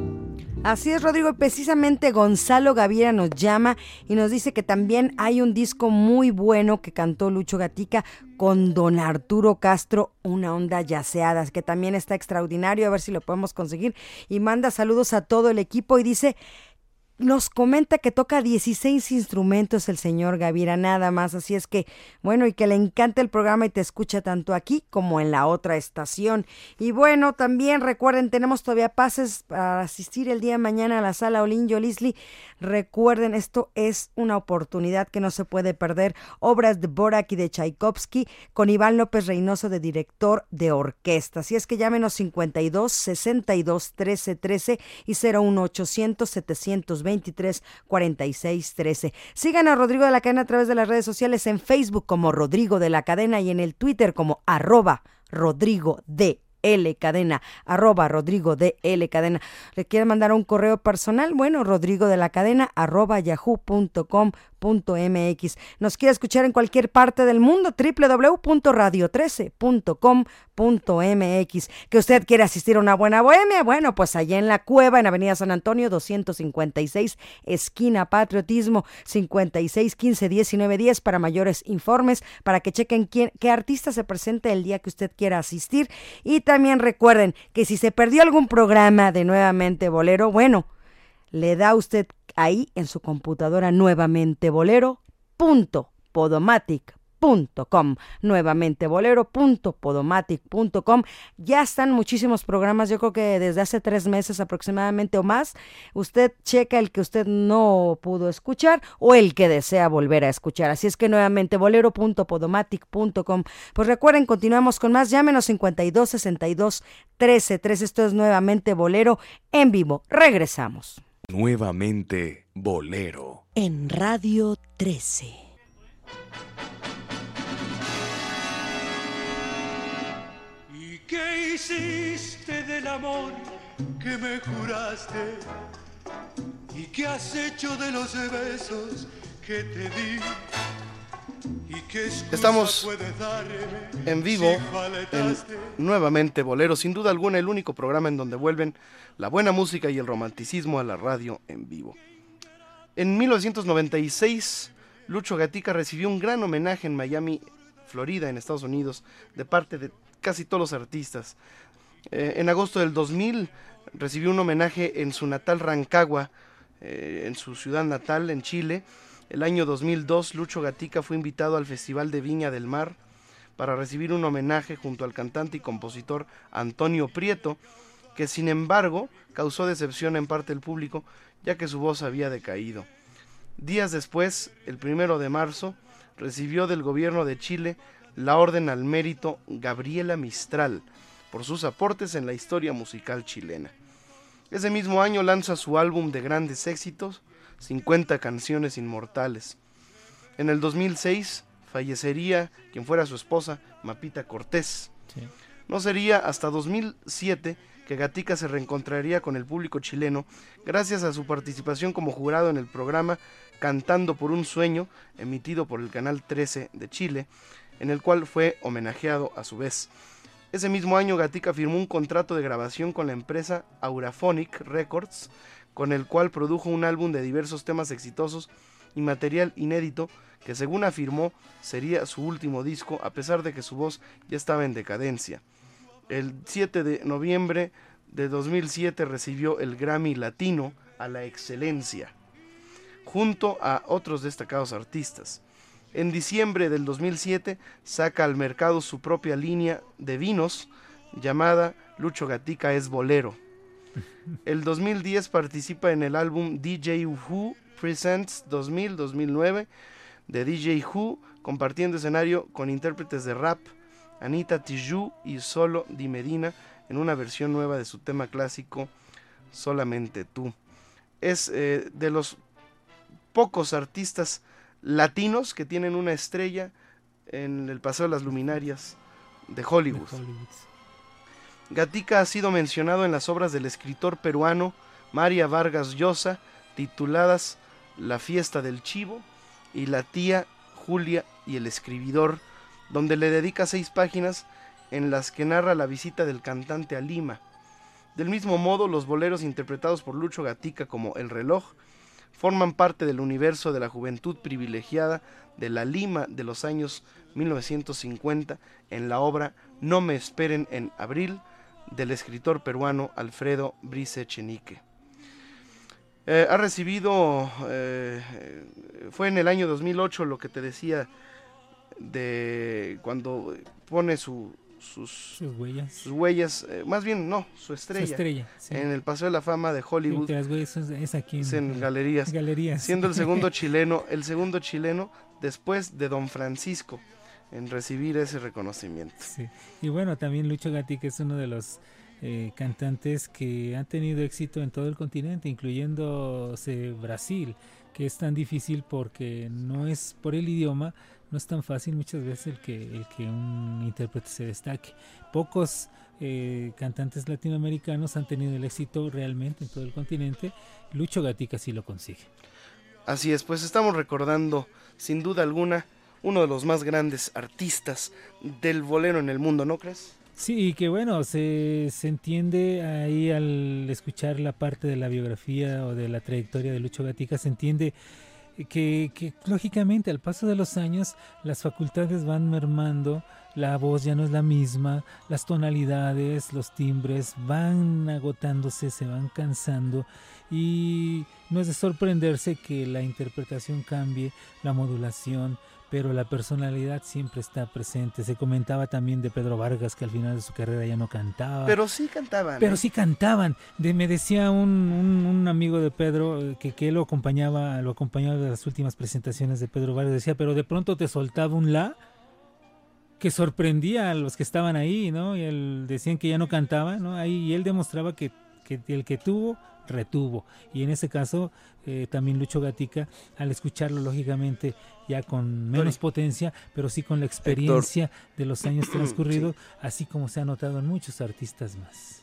Así es, Rodrigo. Precisamente Gonzalo Gaviera nos llama y nos dice que también hay un disco muy bueno que cantó Lucho Gatica con don Arturo Castro, una onda yaceadas, que también está extraordinario. A ver si lo podemos conseguir. Y manda saludos a todo el equipo y dice. Nos comenta que toca 16 instrumentos el señor Gaviera, nada más. Así es que, bueno, y que le encanta el programa y te escucha tanto aquí como en la otra estación. Y bueno, también recuerden, tenemos todavía pases para asistir el día de mañana a la sala Olin Yolisli. Recuerden, esto es una oportunidad que no se puede perder. Obras de Borak y de Tchaikovsky con Iván López Reynoso de director de orquesta. Así es que llámenos 52 62 13 13 y 01800 723 46 13. Sigan a Rodrigo de la Cadena a través de las redes sociales en Facebook como Rodrigo de la Cadena y en el Twitter como arroba Rodrigo de L Cadena, arroba Rodrigo de L Cadena. ¿Le quieren mandar un correo personal? Bueno, Rodrigo de la Cadena, arroba yahoo.com.mx. Nos quiere escuchar en cualquier parte del mundo, www.radio13.com.mx. Que usted quiere asistir a una buena bohemia, bueno, pues allá en la cueva, en Avenida San Antonio, 256, esquina Patriotismo, 56 15 19 10 para mayores informes, para que chequen quién, qué artista se presenta el día que usted quiera asistir. Y también recuerden que si se perdió algún programa de Nuevamente Bolero, bueno, le da usted ahí en su computadora nuevamente bolero.podomatic.com nuevamente bolero.podomatic.com ya están muchísimos programas yo creo que desde hace tres meses aproximadamente o más. Usted checa el que usted no pudo escuchar o el que desea volver a escuchar. Así es que nuevamente bolero.podomatic.com pues recuerden continuamos con más. Llámenos 52 62 13 13 esto es nuevamente bolero en vivo. Regresamos Nuevamente Bolero. en Radio 13. ¿Y qué hiciste del amor que me juraste? ¿Y qué has hecho de los besos que te di? Estamos en vivo en nuevamente Bolero, sin duda alguna el único programa en donde vuelven la buena música y el romanticismo a la radio en vivo. En 1996, Lucho Gatica recibió un gran homenaje en Miami, Florida, en Estados Unidos, de parte de casi todos los artistas. Eh, en agosto del 2000 recibió un homenaje en su natal Rancagua, eh, en su ciudad natal, en Chile, el año 2002, Lucho Gatica fue invitado al Festival de Viña del Mar para recibir un homenaje junto al cantante y compositor Antonio Prieto, que sin embargo causó decepción en parte del público, ya que su voz había decaído. Días después, el primero de marzo, recibió del gobierno de Chile la Orden al Mérito Gabriela Mistral por sus aportes en la historia musical chilena. Ese mismo año lanza su álbum de grandes éxitos, 50 canciones inmortales. En el 2006 fallecería quien fuera su esposa, Mapita Cortés. No sería hasta 2007 que Gatica se reencontraría con el público chileno gracias a su participación como jurado en el programa Cantando por un Sueño, emitido por el Canal 13 de Chile, en el cual fue homenajeado a su vez. Ese mismo año Gatica firmó un contrato de grabación con la empresa Auraphonic Records, con el cual produjo un álbum de diversos temas exitosos y material inédito que según afirmó sería su último disco a pesar de que su voz ya estaba en decadencia. El 7 de noviembre de 2007 recibió el Grammy Latino a la Excelencia, junto a otros destacados artistas. En diciembre del 2007 saca al mercado su propia línea de vinos llamada Lucho Gatica es Bolero el 2010 participa en el álbum DJ Who Presents 2000-2009 de DJ Who, compartiendo escenario con intérpretes de rap, Anita Tijoux y Solo Di Medina, en una versión nueva de su tema clásico Solamente tú. Es eh, de los pocos artistas latinos que tienen una estrella en el Paseo de las Luminarias de Hollywood. Gatica ha sido mencionado en las obras del escritor peruano María Vargas Llosa, tituladas La fiesta del chivo y La tía Julia y el escribidor, donde le dedica seis páginas en las que narra la visita del cantante a Lima. Del mismo modo, los boleros interpretados por Lucho Gatica como El reloj forman parte del universo de la juventud privilegiada de la Lima de los años 1950 en la obra No me esperen en abril del escritor peruano Alfredo Brice Chenique. Eh, ha recibido, eh, fue en el año 2008 lo que te decía de cuando pone su, sus, huellas, sus huellas eh, más bien no, su estrella, en el Paseo de la Fama de Hollywood. es, aquí en, galerías, galerías, siendo el *laughs* segundo chileno, el segundo chileno después de Don Francisco en recibir ese reconocimiento. Sí. Y bueno, también Lucho Gatica es uno de los eh, cantantes que han tenido éxito en todo el continente, incluyendo Brasil, que es tan difícil porque no es por el idioma, no es tan fácil muchas veces el que, el que un intérprete se destaque. Pocos eh, cantantes latinoamericanos han tenido el éxito realmente en todo el continente. Lucho Gatica sí lo consigue. Así es, pues estamos recordando sin duda alguna uno de los más grandes artistas del bolero en el mundo, ¿no crees? Sí, y que bueno, se, se entiende ahí al escuchar la parte de la biografía o de la trayectoria de Lucho Gatica, se entiende que, que, lógicamente al paso de los años las facultades van mermando, la voz ya no es la misma, las tonalidades, los timbres van agotándose, se van cansando y no es de sorprenderse que la interpretación cambie, la modulación, pero la personalidad siempre está presente. Se comentaba también de Pedro Vargas que al final de su carrera ya no cantaba. Pero sí cantaban. Pero sí cantaban. De, me decía un, un, amigo de Pedro eh, que, que lo acompañaba, lo acompañaba de las últimas presentaciones de Pedro Vargas. Decía, pero de pronto te soltaba un la que sorprendía a los que estaban ahí, ¿no? Y él decían que ya no cantaba, ¿no? Ahí y él demostraba que, que el que tuvo retuvo. Y en ese caso, eh, también Lucho Gatica, al escucharlo lógicamente ya con menos potencia, pero sí con la experiencia de los años transcurridos, así como se ha notado en muchos artistas más.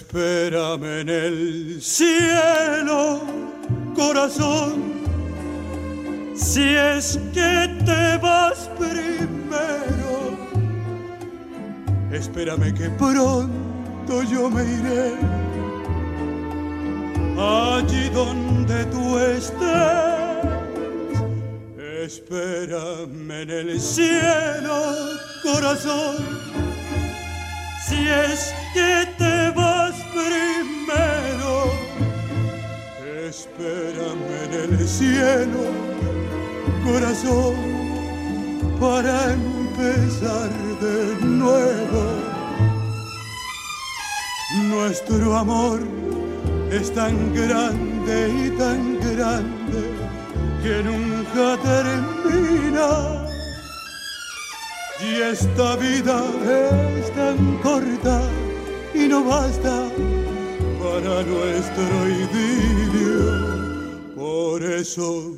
Espérame en el cielo, corazón, si es que te vas primero. Espérame que pronto yo me iré allí donde tú estés. Espérame en el cielo, corazón, si es que te Espérame en el cielo, corazón, para empezar de nuevo. Nuestro amor es tan grande y tan grande que nunca termina. Y esta vida es tan corta y no basta para nuestro idilio. Por eso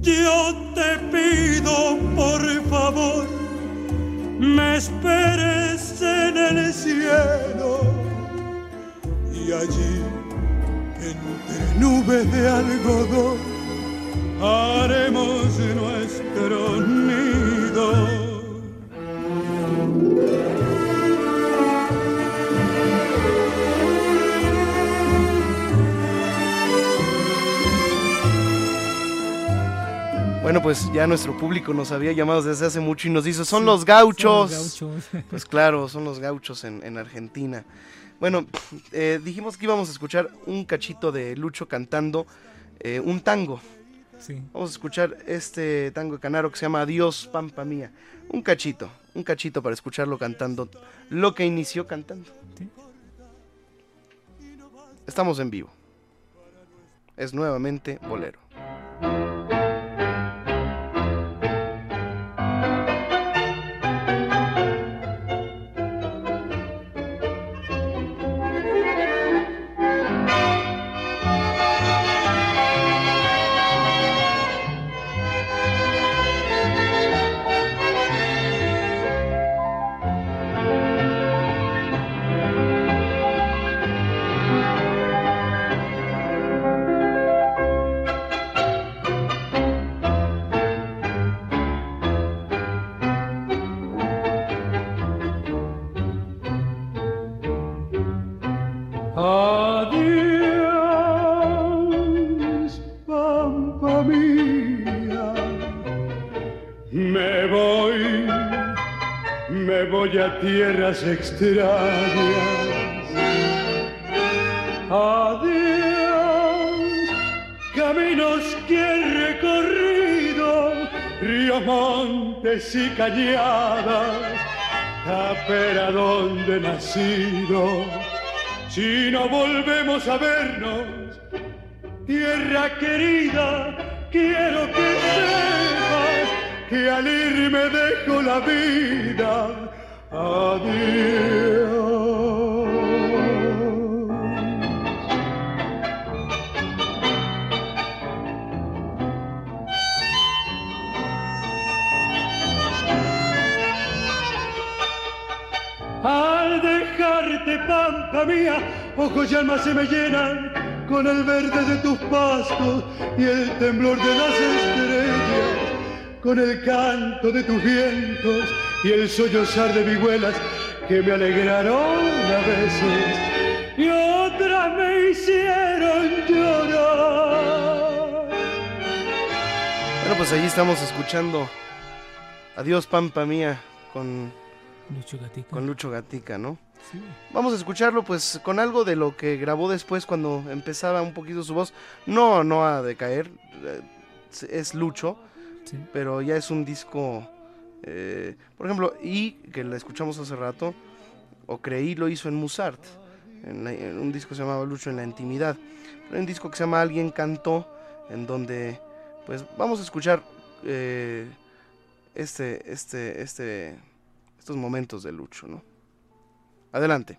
yo te pido, por favor, me esperes en el cielo y allí entre nubes de algodón haremos nuestro nido. Bueno, pues ya nuestro público nos había llamado desde hace mucho y nos dice, son los gauchos. Son los gauchos. Pues claro, son los gauchos en, en Argentina. Bueno, eh, dijimos que íbamos a escuchar un cachito de Lucho cantando eh, un tango. Sí. Vamos a escuchar este tango de Canaro que se llama Adiós, Pampa Mía. Un cachito, un cachito para escucharlo cantando lo que inició cantando. Sí. Estamos en vivo. Es nuevamente Bolero. Voy a tierras extrañas. Adiós, caminos que he recorrido, ríos, montes y cañadas, tapera donde he nacido. Si no volvemos a vernos, tierra querida, quiero que sepas que al irme dejo la vida. Mía, ojos y alma se me llenan con el verde de tus pastos y el temblor de las estrellas, con el canto de tus vientos y el sollozar de vihuelas que me alegraron a veces y otras me hicieron llorar. Bueno, pues allí estamos escuchando Adiós, Pampa Mía con Lucho Gatica. con Lucho Gatica, ¿no? Sí. Vamos a escucharlo pues con algo de lo que grabó después cuando empezaba un poquito su voz. No, no a decaer, eh, es Lucho, Sí. pero ya es un disco, eh, por ejemplo, y que la escuchamos hace rato, o creí lo hizo en Musart, en, un disco que se llamaba Lucho en la intimidad. Hay un disco que se llama Alguien cantó, en donde pues vamos a escuchar eh, este, este, este, estos momentos de Lucho, ¿no? Adelante.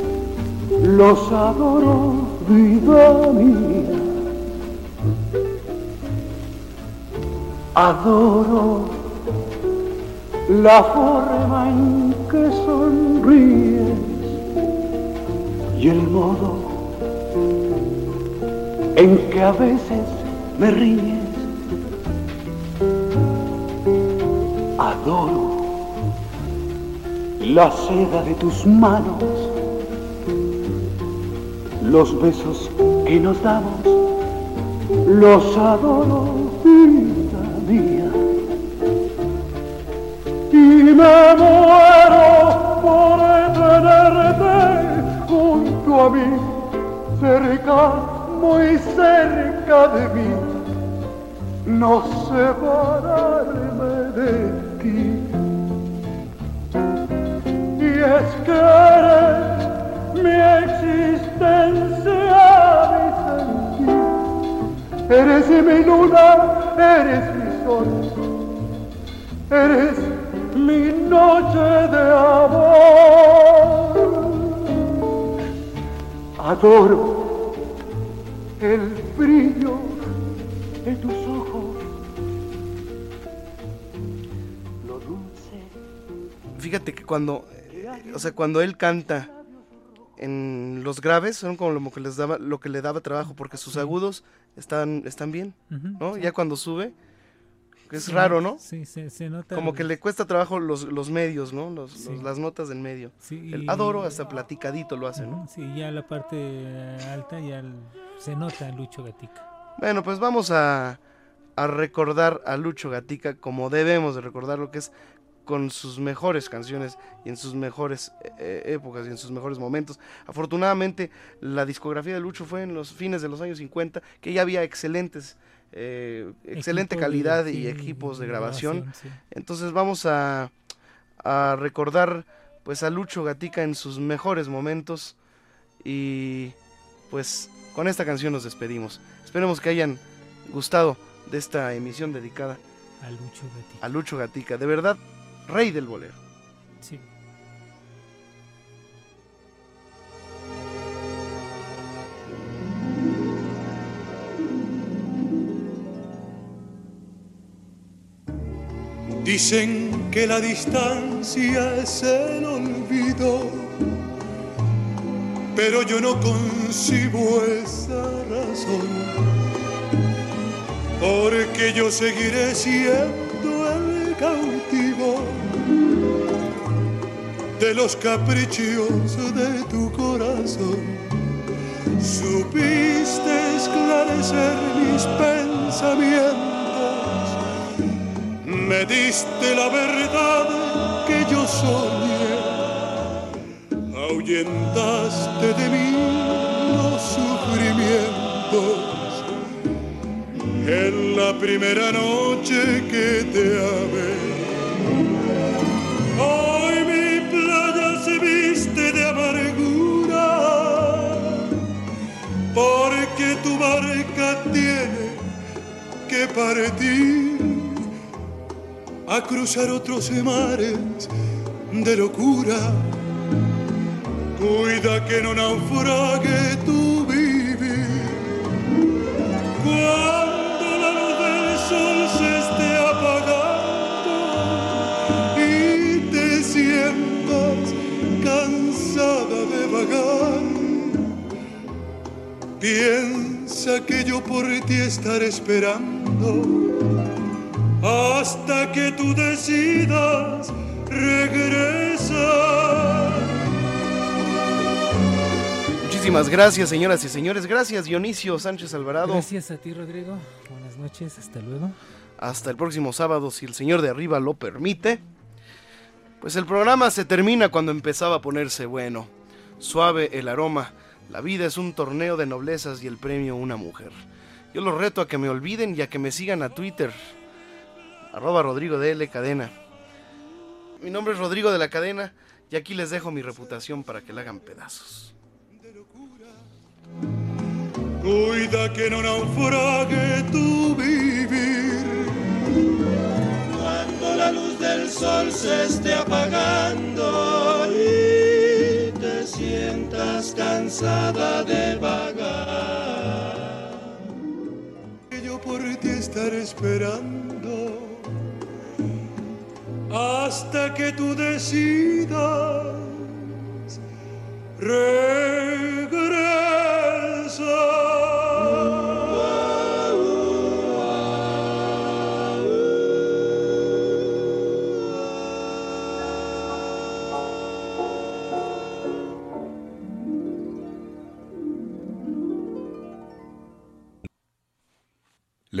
los adoro, vida mía. Adoro la forma en que sonríes y el modo en que a veces me ríes. Adoro la seda de tus manos, los besos que nos damos, los adoro, vida mía. Y me muero por tenerte junto a mí, cerca, muy cerca de mí, no separarme de ti. Y es que eres mi existencia, mi sentir, eres mi luna, eres mi sol, eres mi noche de amor. Adoro el brillo de tus ojos, lo dulce. Fíjate que cuando, eh, o sea, cuando él canta en los graves son como lo que les daba, lo que le daba trabajo porque sus agudos están, están bien, ¿no? sí. Ya cuando sube, es Sí, raro, ¿no? Sí, se, se nota. Como el- que le cuesta trabajo los, los medios, ¿no? Los, Sí. los- las notas del medio. Sí, El adoro hasta platicadito lo hace, ¿no? Sí, ya la parte alta ya el- se nota Lucho Gatica. Bueno, pues vamos a, a recordar a Lucho Gatica como debemos de recordar lo que es con sus mejores canciones y en sus mejores eh, épocas y en sus mejores momentos. Afortunadamente, la discografía de Lucho fue en los fines de los años 50, que ya había excelentes, eh, excelente de- calidad sí, y equipos de grabación. grabación, sí. Entonces vamos a, a recordar pues a Lucho Gatica en sus mejores momentos y pues con esta canción nos despedimos. Esperemos que hayan gustado de esta emisión dedicada A Lucho Gatica. a Lucho Gatica. De verdad, rey del bolero. Sí. Dicen que la distancia es el olvido, pero yo no concibo esa razón, porque yo seguiré siendo de los caprichos de tu corazón. Supiste esclarecer mis pensamientos me diste la verdad que yo soñé, ahuyentaste de mí los sufrimientos en la primera noche que te amé. Tu barca tiene que partir a cruzar otros mares de locura. Cuida que no naufrague tu vivir. Cuando la luz del sol se esté apagando y te sientas cansada de vagar, piensa que yo por ti estaré esperando hasta que tú decidas regresar. Muchísimas gracias, señoras y señores. Gracias, Dionisio Sánchez Alvarado. Gracias a ti, Rodrigo. Buenas noches, hasta luego. Hasta el próximo sábado, si el señor de arriba lo permite. Pues el programa se termina cuando empezaba a ponerse bueno. Suave el aroma. La vida es un torneo de noblezas y el premio una mujer. Yo los reto a que me olviden y a que me sigan a Twitter. arroba Rodrigo de L. Cadena. Mi nombre es Rodrigo de la Cadena y aquí les dejo mi reputación para que la hagan pedazos. Cuida que no naufrague tu vivir. Cuando la luz del sol se esté apagando sientas cansada de vagar. Yo por ti estaré esperando hasta que tú decidas